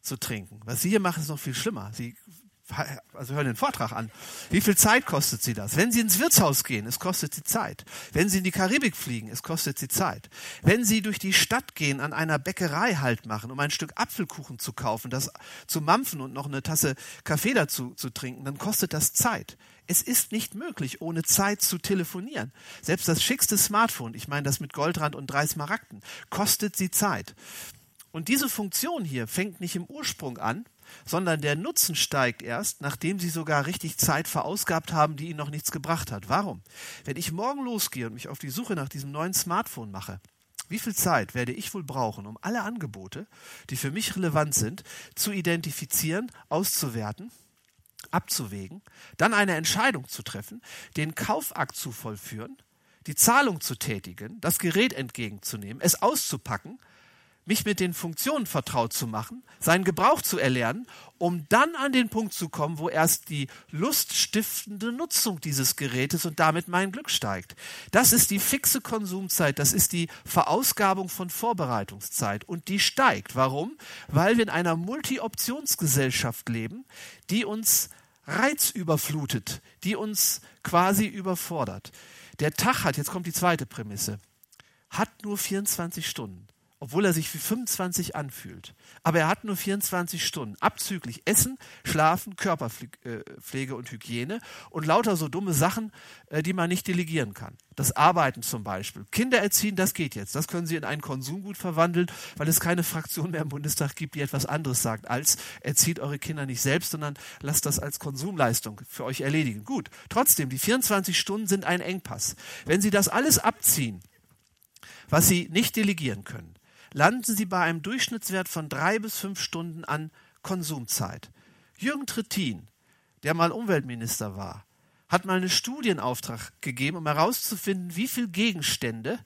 [SPEAKER 3] zu trinken. Was Sie hier machen, ist noch viel schlimmer. Sie also hören den Vortrag an. Wie viel Zeit kostet sie das? Wenn sie ins Wirtshaus gehen, es kostet sie Zeit. Wenn sie in die Karibik fliegen, es kostet sie Zeit. Wenn sie durch die Stadt gehen, an einer Bäckerei halt machen, um ein Stück Apfelkuchen zu kaufen, das zu mampfen und noch eine Tasse Kaffee dazu zu trinken, dann kostet das Zeit. Es ist nicht möglich, ohne Zeit zu telefonieren. Selbst das schickste Smartphone, ich meine das mit Goldrand und drei Smaragden, kostet sie Zeit. Und diese Funktion hier fängt nicht im Ursprung an, sondern der Nutzen steigt erst, nachdem sie sogar richtig Zeit verausgabt haben, die ihnen noch nichts gebracht hat. Warum? Wenn ich morgen losgehe und mich auf die Suche nach diesem neuen Smartphone mache, wie viel Zeit werde ich wohl brauchen, um alle Angebote, die für mich relevant sind, zu identifizieren, auszuwerten, abzuwägen, dann eine Entscheidung zu treffen, den Kaufakt zu vollführen, die Zahlung zu tätigen, das Gerät entgegenzunehmen, es auszupacken, mich mit den Funktionen vertraut zu machen, seinen Gebrauch zu erlernen, um dann an den Punkt zu kommen, wo erst die luststiftende Nutzung dieses Gerätes und damit mein Glück steigt. Das ist die fixe Konsumzeit, das ist die Verausgabung von Vorbereitungszeit und die steigt. Warum? Weil wir in einer Multi-Optionsgesellschaft leben, die uns reizüberflutet, die uns quasi überfordert. Der Tag hat, jetzt kommt die zweite Prämisse, hat nur 24 Stunden obwohl er sich wie 25 anfühlt. Aber er hat nur 24 Stunden, abzüglich Essen, Schlafen, Körperpflege und Hygiene und lauter so dumme Sachen, äh, die man nicht delegieren kann. Das Arbeiten zum Beispiel. Kinder erziehen, das geht jetzt. Das können Sie in ein Konsumgut verwandeln, weil es keine Fraktion mehr im Bundestag gibt, die etwas anderes sagt, als erzieht eure Kinder nicht selbst, sondern lasst das als Konsumleistung für euch erledigen. Gut. Trotzdem, die 24 Stunden sind ein Engpass. Wenn Sie das alles abziehen, was Sie nicht delegieren können, landen sie bei einem Durchschnittswert von drei bis fünf Stunden an Konsumzeit. Jürgen Trittin, der mal Umweltminister war, hat mal einen Studienauftrag gegeben, um herauszufinden, wie viele Gegenstände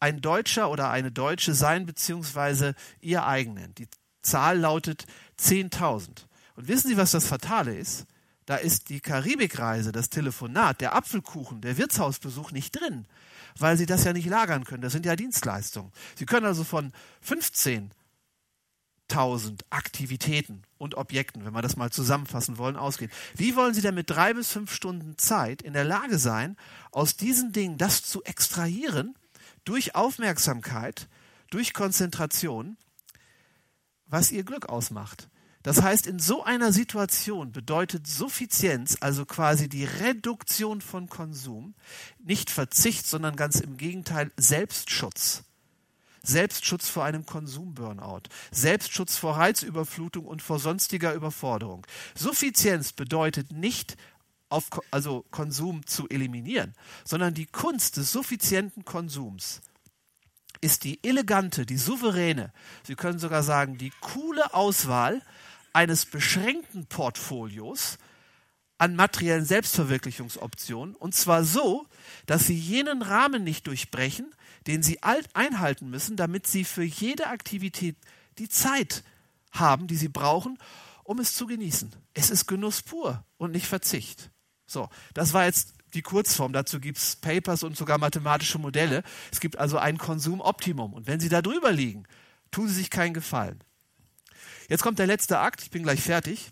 [SPEAKER 3] ein Deutscher oder eine Deutsche sein bzw. ihr eigenen. Die Zahl lautet 10.000. Und wissen Sie, was das Fatale ist? Da ist die Karibikreise, das Telefonat, der Apfelkuchen, der Wirtshausbesuch nicht drin weil sie das ja nicht lagern können. Das sind ja Dienstleistungen. Sie können also von 15.000 Aktivitäten und Objekten, wenn wir das mal zusammenfassen wollen, ausgehen. Wie wollen Sie denn mit drei bis fünf Stunden Zeit in der Lage sein, aus diesen Dingen das zu extrahieren, durch Aufmerksamkeit, durch Konzentration, was Ihr Glück ausmacht? Das heißt, in so einer Situation bedeutet Suffizienz, also quasi die Reduktion von Konsum, nicht Verzicht, sondern ganz im Gegenteil Selbstschutz. Selbstschutz vor einem Konsumburnout, Selbstschutz vor Reizüberflutung und vor sonstiger Überforderung. Suffizienz bedeutet nicht auf, also Konsum zu eliminieren, sondern die Kunst des suffizienten Konsums ist die elegante, die souveräne, Sie können sogar sagen, die coole Auswahl eines beschränkten Portfolios an materiellen Selbstverwirklichungsoptionen, und zwar so, dass Sie jenen Rahmen nicht durchbrechen, den Sie einhalten müssen, damit Sie für jede Aktivität die Zeit haben, die Sie brauchen, um es zu genießen. Es ist Genuss pur und nicht Verzicht. So, das war jetzt die Kurzform. Dazu gibt es Papers und sogar mathematische Modelle. Es gibt also ein Konsumoptimum. Und wenn Sie da drüber liegen, tun Sie sich keinen Gefallen. Jetzt kommt der letzte Akt, ich bin gleich fertig.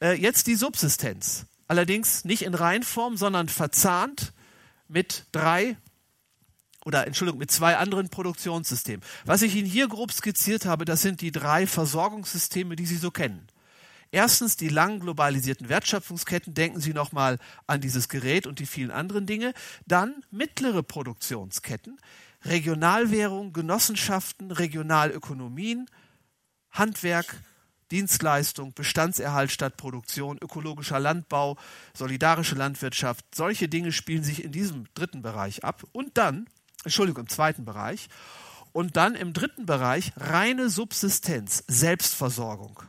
[SPEAKER 3] Äh, jetzt die Subsistenz. Allerdings nicht in Reihenform, sondern verzahnt mit drei oder Entschuldigung, mit zwei anderen Produktionssystemen. Was ich Ihnen hier grob skizziert habe, das sind die drei Versorgungssysteme, die Sie so kennen. Erstens die lang globalisierten Wertschöpfungsketten, denken Sie nochmal an dieses Gerät und die vielen anderen Dinge. Dann mittlere Produktionsketten, Regionalwährung, Genossenschaften, Regionalökonomien, Handwerk, Dienstleistung, Bestandserhalt statt Produktion, ökologischer Landbau, solidarische Landwirtschaft, solche Dinge spielen sich in diesem dritten Bereich ab. Und dann, Entschuldigung, im zweiten Bereich. Und dann im dritten Bereich reine Subsistenz, Selbstversorgung,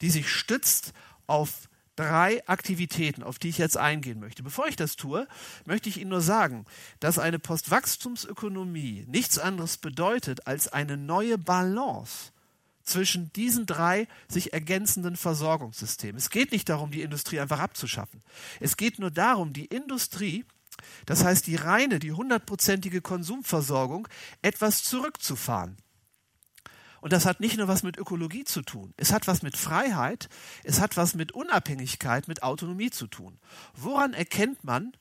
[SPEAKER 3] die sich stützt auf drei Aktivitäten, auf die ich jetzt eingehen möchte. Bevor ich das tue, möchte ich Ihnen nur sagen, dass eine Postwachstumsökonomie nichts anderes bedeutet als eine neue Balance zwischen diesen drei sich ergänzenden Versorgungssystemen. Es geht nicht darum, die Industrie einfach abzuschaffen. Es geht nur darum, die Industrie, das heißt die reine, die hundertprozentige Konsumversorgung, etwas zurückzufahren. Und das hat nicht nur was mit Ökologie zu tun. Es hat was mit Freiheit, es hat was mit Unabhängigkeit, mit Autonomie zu tun. Woran erkennt man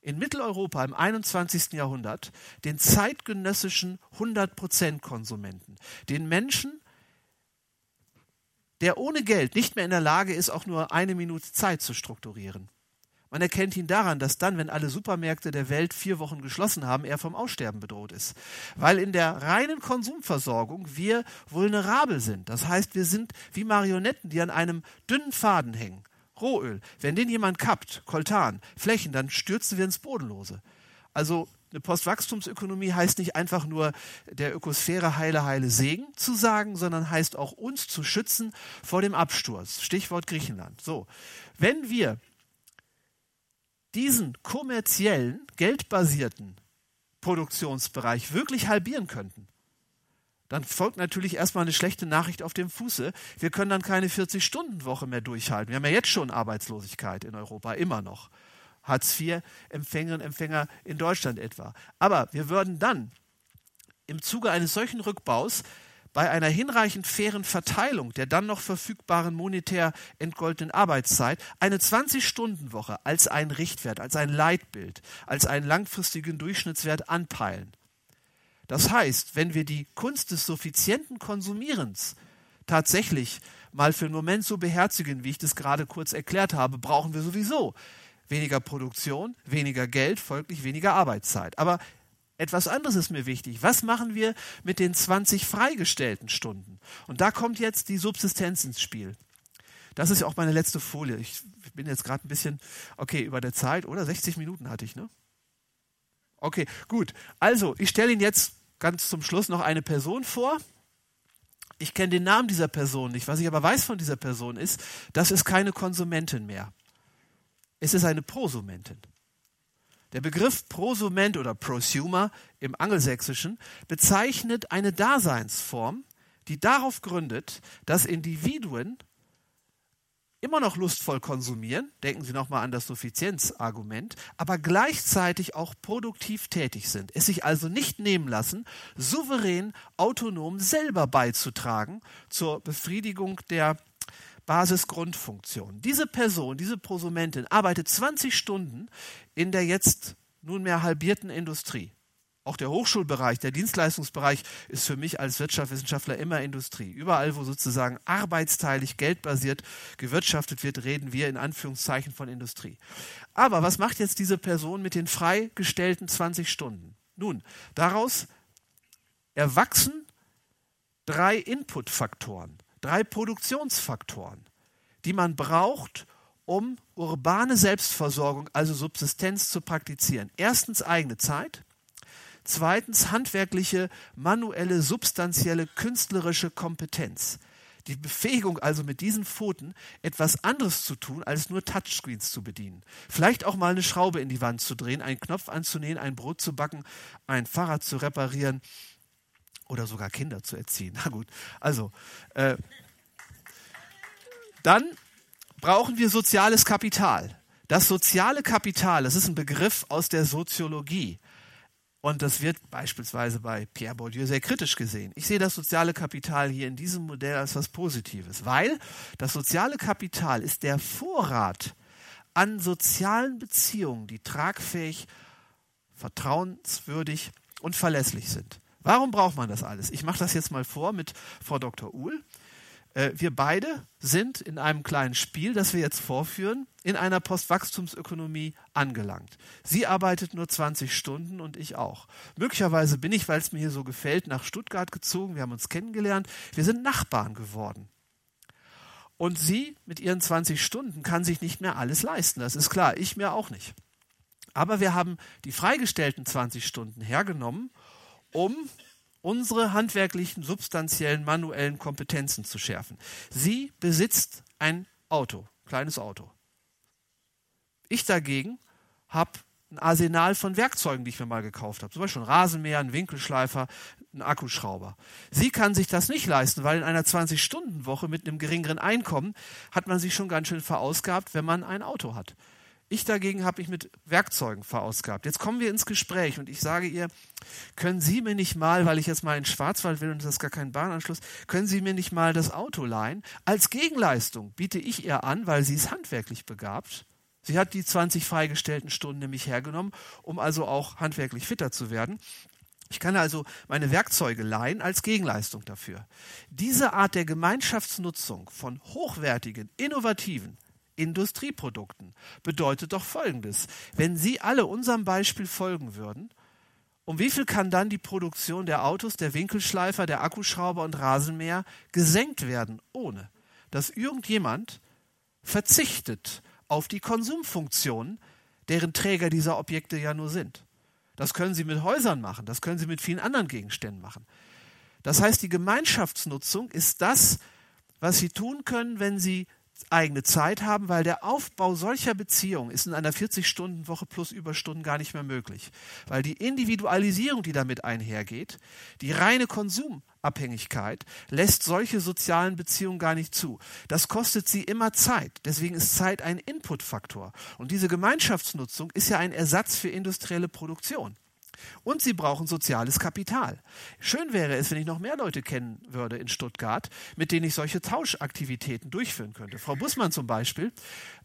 [SPEAKER 3] in Mitteleuropa im 21. Jahrhundert den zeitgenössischen 100% Konsumenten, den Menschen, der ohne Geld nicht mehr in der Lage ist, auch nur eine Minute Zeit zu strukturieren. Man erkennt ihn daran, dass dann, wenn alle Supermärkte der Welt vier Wochen geschlossen haben, er vom Aussterben bedroht ist. Weil in der reinen Konsumversorgung wir vulnerabel sind. Das heißt, wir sind wie Marionetten, die an einem dünnen Faden hängen. Rohöl. Wenn den jemand kappt, Koltan, Flächen, dann stürzen wir ins Bodenlose. Also eine Postwachstumsökonomie heißt nicht einfach nur der Ökosphäre heile, heile Segen zu sagen, sondern heißt auch uns zu schützen vor dem Absturz. Stichwort Griechenland. So. Wenn wir diesen kommerziellen, geldbasierten Produktionsbereich wirklich halbieren könnten, dann folgt natürlich erstmal eine schlechte Nachricht auf dem Fuße. Wir können dann keine 40-Stunden-Woche mehr durchhalten. Wir haben ja jetzt schon Arbeitslosigkeit in Europa, immer noch. Hartz-IV-Empfängerinnen und Empfänger in Deutschland etwa. Aber wir würden dann im Zuge eines solchen Rückbaus bei einer hinreichend fairen Verteilung der dann noch verfügbaren monetär entgoldenen Arbeitszeit eine 20-Stunden-Woche als ein Richtwert, als ein Leitbild, als einen langfristigen Durchschnittswert anpeilen. Das heißt, wenn wir die Kunst des suffizienten Konsumierens tatsächlich mal für einen Moment so beherzigen, wie ich das gerade kurz erklärt habe, brauchen wir sowieso weniger Produktion, weniger Geld, folglich weniger Arbeitszeit. Aber etwas anderes ist mir wichtig. Was machen wir mit den 20 freigestellten Stunden? Und da kommt jetzt die Subsistenz ins Spiel. Das ist ja auch meine letzte Folie. Ich bin jetzt gerade ein bisschen, okay, über der Zeit, oder? 60 Minuten hatte ich, ne? Okay, gut. Also, ich stelle Ihnen jetzt ganz zum Schluss noch eine Person vor. Ich kenne den Namen dieser Person nicht. Was ich aber weiß von dieser Person ist, das ist keine Konsumentin mehr. Es ist eine Prosumentin. Der Begriff Prosument oder Prosumer im Angelsächsischen bezeichnet eine Daseinsform, die darauf gründet, dass Individuen immer noch lustvoll konsumieren, denken Sie nochmal an das Suffizienzargument, aber gleichzeitig auch produktiv tätig sind, es sich also nicht nehmen lassen, souverän, autonom selber beizutragen zur Befriedigung der Basisgrundfunktion. Diese Person, diese Prosumentin arbeitet 20 Stunden in der jetzt nunmehr halbierten Industrie. Auch der Hochschulbereich, der Dienstleistungsbereich ist für mich als Wirtschaftswissenschaftler immer Industrie. Überall, wo sozusagen arbeitsteilig, geldbasiert gewirtschaftet wird, reden wir in Anführungszeichen von Industrie. Aber was macht jetzt diese Person mit den freigestellten 20 Stunden? Nun, daraus erwachsen drei Inputfaktoren, drei Produktionsfaktoren, die man braucht, um urbane Selbstversorgung, also Subsistenz zu praktizieren. Erstens eigene Zeit, Zweitens handwerkliche, manuelle, substanzielle, künstlerische Kompetenz. Die Befähigung also mit diesen Pfoten etwas anderes zu tun, als nur Touchscreens zu bedienen. Vielleicht auch mal eine Schraube in die Wand zu drehen, einen Knopf anzunähen, ein Brot zu backen, ein Fahrrad zu reparieren oder sogar Kinder zu erziehen. Na gut, also äh, dann brauchen wir soziales Kapital. Das soziale Kapital, das ist ein Begriff aus der Soziologie. Und das wird beispielsweise bei Pierre Bourdieu sehr kritisch gesehen. Ich sehe das soziale Kapital hier in diesem Modell als was Positives, weil das soziale Kapital ist der Vorrat an sozialen Beziehungen, die tragfähig, vertrauenswürdig und verlässlich sind. Warum braucht man das alles? Ich mache das jetzt mal vor mit Frau Dr. Uhl. Äh, wir beide sind in einem kleinen Spiel, das wir jetzt vorführen, in einer Postwachstumsökonomie angelangt. Sie arbeitet nur 20 Stunden und ich auch. Möglicherweise bin ich, weil es mir hier so gefällt, nach Stuttgart gezogen. Wir haben uns kennengelernt. Wir sind Nachbarn geworden. Und sie mit ihren 20 Stunden kann sich nicht mehr alles leisten. Das ist klar. Ich mir auch nicht. Aber wir haben die freigestellten 20 Stunden hergenommen, um unsere handwerklichen, substanziellen, manuellen Kompetenzen zu schärfen. Sie besitzt ein Auto, kleines Auto. Ich dagegen habe ein Arsenal von Werkzeugen, die ich mir mal gekauft habe. Zum Beispiel ein Rasenmäher, ein Winkelschleifer, ein Akkuschrauber. Sie kann sich das nicht leisten, weil in einer 20-Stunden-Woche mit einem geringeren Einkommen hat man sich schon ganz schön verausgabt, wenn man ein Auto hat. Ich dagegen habe mich mit Werkzeugen verausgabt. Jetzt kommen wir ins Gespräch und ich sage ihr, können Sie mir nicht mal, weil ich jetzt mal in Schwarzwald will und das ist gar kein Bahnanschluss, können Sie mir nicht mal das Auto leihen? Als Gegenleistung biete ich ihr an, weil sie ist handwerklich begabt. Sie hat die 20 freigestellten Stunden nämlich hergenommen, um also auch handwerklich fitter zu werden. Ich kann also meine Werkzeuge leihen als Gegenleistung dafür. Diese Art der Gemeinschaftsnutzung von hochwertigen, innovativen, Industrieprodukten bedeutet doch Folgendes. Wenn Sie alle unserem Beispiel folgen würden, um wie viel kann dann die Produktion der Autos, der Winkelschleifer, der Akkuschrauber und Rasenmäher gesenkt werden, ohne dass irgendjemand verzichtet auf die Konsumfunktionen, deren Träger dieser Objekte ja nur sind. Das können Sie mit Häusern machen, das können Sie mit vielen anderen Gegenständen machen. Das heißt, die Gemeinschaftsnutzung ist das, was Sie tun können, wenn Sie eigene Zeit haben, weil der Aufbau solcher Beziehungen ist in einer 40-Stunden-Woche plus Überstunden gar nicht mehr möglich. Weil die Individualisierung, die damit einhergeht, die reine Konsumabhängigkeit, lässt solche sozialen Beziehungen gar nicht zu. Das kostet sie immer Zeit. Deswegen ist Zeit ein Inputfaktor. Und diese Gemeinschaftsnutzung ist ja ein Ersatz für industrielle Produktion. Und sie brauchen soziales Kapital. Schön wäre es, wenn ich noch mehr Leute kennen würde in Stuttgart, mit denen ich solche Tauschaktivitäten durchführen könnte. Frau Bussmann zum Beispiel,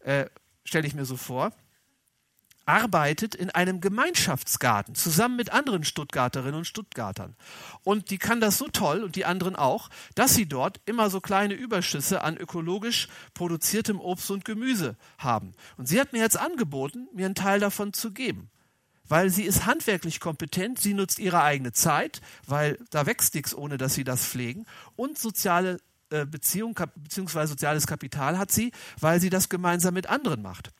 [SPEAKER 3] äh, stelle ich mir so vor, arbeitet in einem Gemeinschaftsgarten zusammen mit anderen Stuttgarterinnen und Stuttgartern. Und die kann das so toll und die anderen auch, dass sie dort immer so kleine Überschüsse an ökologisch produziertem Obst und Gemüse haben. Und sie hat mir jetzt angeboten, mir einen Teil davon zu geben weil sie ist handwerklich kompetent, sie nutzt ihre eigene Zeit, weil da wächst nichts, ohne dass sie das pflegen und soziale äh, Beziehung bzw. soziales Kapital hat sie, weil sie das gemeinsam mit anderen macht.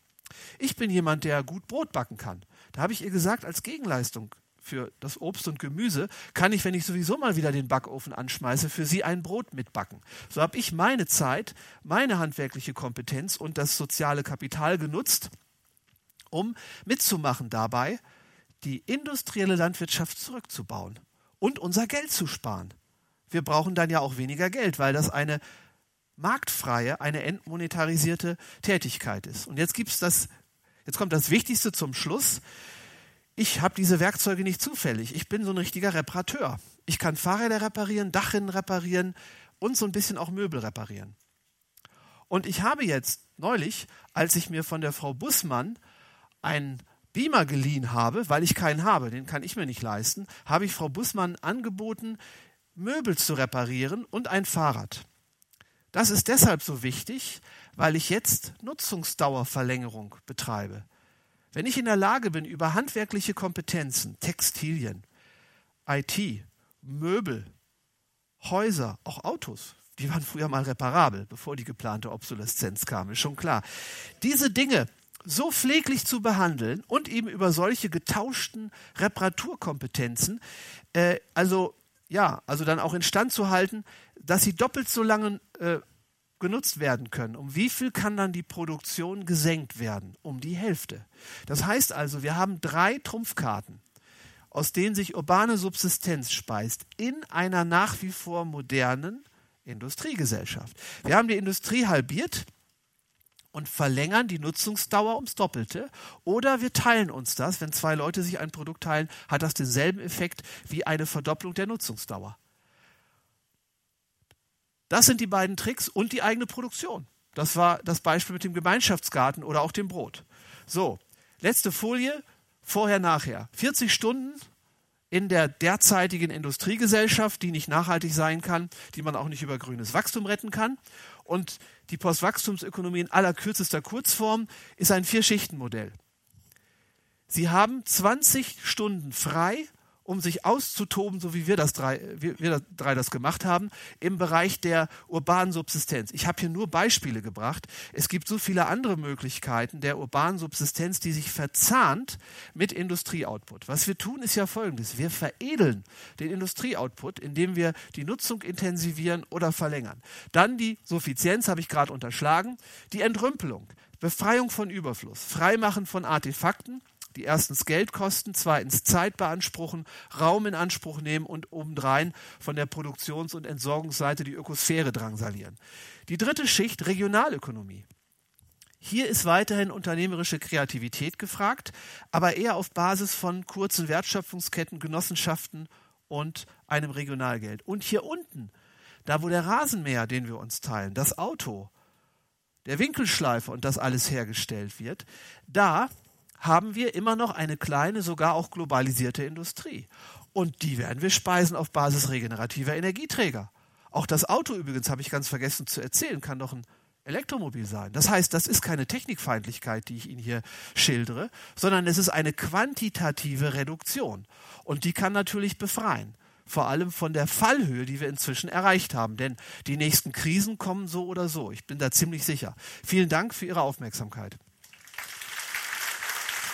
[SPEAKER 3] Ich bin jemand, der gut Brot backen kann. Da habe ich ihr gesagt, als Gegenleistung für das Obst und Gemüse kann ich, wenn ich sowieso mal wieder den Backofen anschmeiße, für sie ein Brot mitbacken. So habe ich meine Zeit, meine handwerkliche Kompetenz und das soziale Kapital genutzt, um mitzumachen dabei, die industrielle Landwirtschaft zurückzubauen und unser Geld zu sparen. Wir brauchen dann ja auch weniger Geld, weil das eine marktfreie, eine entmonetarisierte Tätigkeit ist. Und jetzt gibt's das, jetzt kommt das Wichtigste zum Schluss. Ich habe diese Werkzeuge nicht zufällig. Ich bin so ein richtiger Reparateur. Ich kann Fahrräder reparieren, Dachrinnen reparieren und so ein bisschen auch Möbel reparieren. Und ich habe jetzt neulich, als ich mir von der Frau Bussmann ein Beamer geliehen habe, weil ich keinen habe, den kann ich mir nicht leisten, habe ich Frau Bussmann angeboten, Möbel zu reparieren und ein Fahrrad. Das ist deshalb so wichtig, weil ich jetzt Nutzungsdauerverlängerung betreibe. Wenn ich in der Lage bin, über handwerkliche Kompetenzen, Textilien, IT, Möbel, Häuser, auch Autos, die waren früher mal reparabel, bevor die geplante Obsoleszenz kam, ist schon klar. Diese Dinge so pfleglich zu behandeln und eben über solche getauschten Reparaturkompetenzen, äh, also ja, also dann auch instand zu halten, dass sie doppelt so lange äh, genutzt werden können. Um wie viel kann dann die Produktion gesenkt werden? Um die Hälfte. Das heißt also, wir haben drei Trumpfkarten, aus denen sich urbane Subsistenz speist, in einer nach wie vor modernen Industriegesellschaft. Wir haben die Industrie halbiert und verlängern die Nutzungsdauer ums Doppelte. Oder wir teilen uns das. Wenn zwei Leute sich ein Produkt teilen, hat das denselben Effekt wie eine Verdopplung der Nutzungsdauer. Das sind die beiden Tricks und die eigene Produktion. Das war das Beispiel mit dem Gemeinschaftsgarten oder auch dem Brot. So, letzte Folie, vorher, nachher. 40 Stunden in der derzeitigen Industriegesellschaft, die nicht nachhaltig sein kann, die man auch nicht über grünes Wachstum retten kann. Und die Postwachstumsökonomie in allerkürzester Kurzform ist ein Vier-Schichten-Modell. Sie haben 20 Stunden frei um sich auszutoben, so wie wir das drei, wir, wir drei das gemacht haben, im Bereich der urbanen Subsistenz. Ich habe hier nur Beispiele gebracht. Es gibt so viele andere Möglichkeiten der urbanen Subsistenz, die sich verzahnt mit Industrieoutput. Was wir tun, ist ja folgendes. Wir veredeln den Industrieoutput, indem wir die Nutzung intensivieren oder verlängern. Dann die Suffizienz, habe ich gerade unterschlagen, die Entrümpelung. Befreiung von Überfluss, Freimachen von Artefakten, die erstens Geld kosten, zweitens Zeit beanspruchen, Raum in Anspruch nehmen und obendrein von der Produktions- und Entsorgungsseite die Ökosphäre drangsalieren. Die dritte Schicht Regionalökonomie. Hier ist weiterhin unternehmerische Kreativität gefragt, aber eher auf Basis von kurzen Wertschöpfungsketten, Genossenschaften und einem Regionalgeld. Und hier unten, da wo der Rasenmäher, den wir uns teilen, das Auto, der Winkelschleifer und das alles hergestellt wird, da haben wir immer noch eine kleine, sogar auch globalisierte Industrie. Und die werden wir speisen auf Basis regenerativer Energieträger. Auch das Auto übrigens, habe ich ganz vergessen zu erzählen, kann doch ein Elektromobil sein. Das heißt, das ist keine Technikfeindlichkeit, die ich Ihnen hier schildere, sondern es ist eine quantitative Reduktion. Und die kann natürlich befreien. Vor allem von der Fallhöhe, die wir inzwischen erreicht haben. Denn die nächsten Krisen kommen so oder so. Ich bin da ziemlich sicher. Vielen Dank für Ihre Aufmerksamkeit.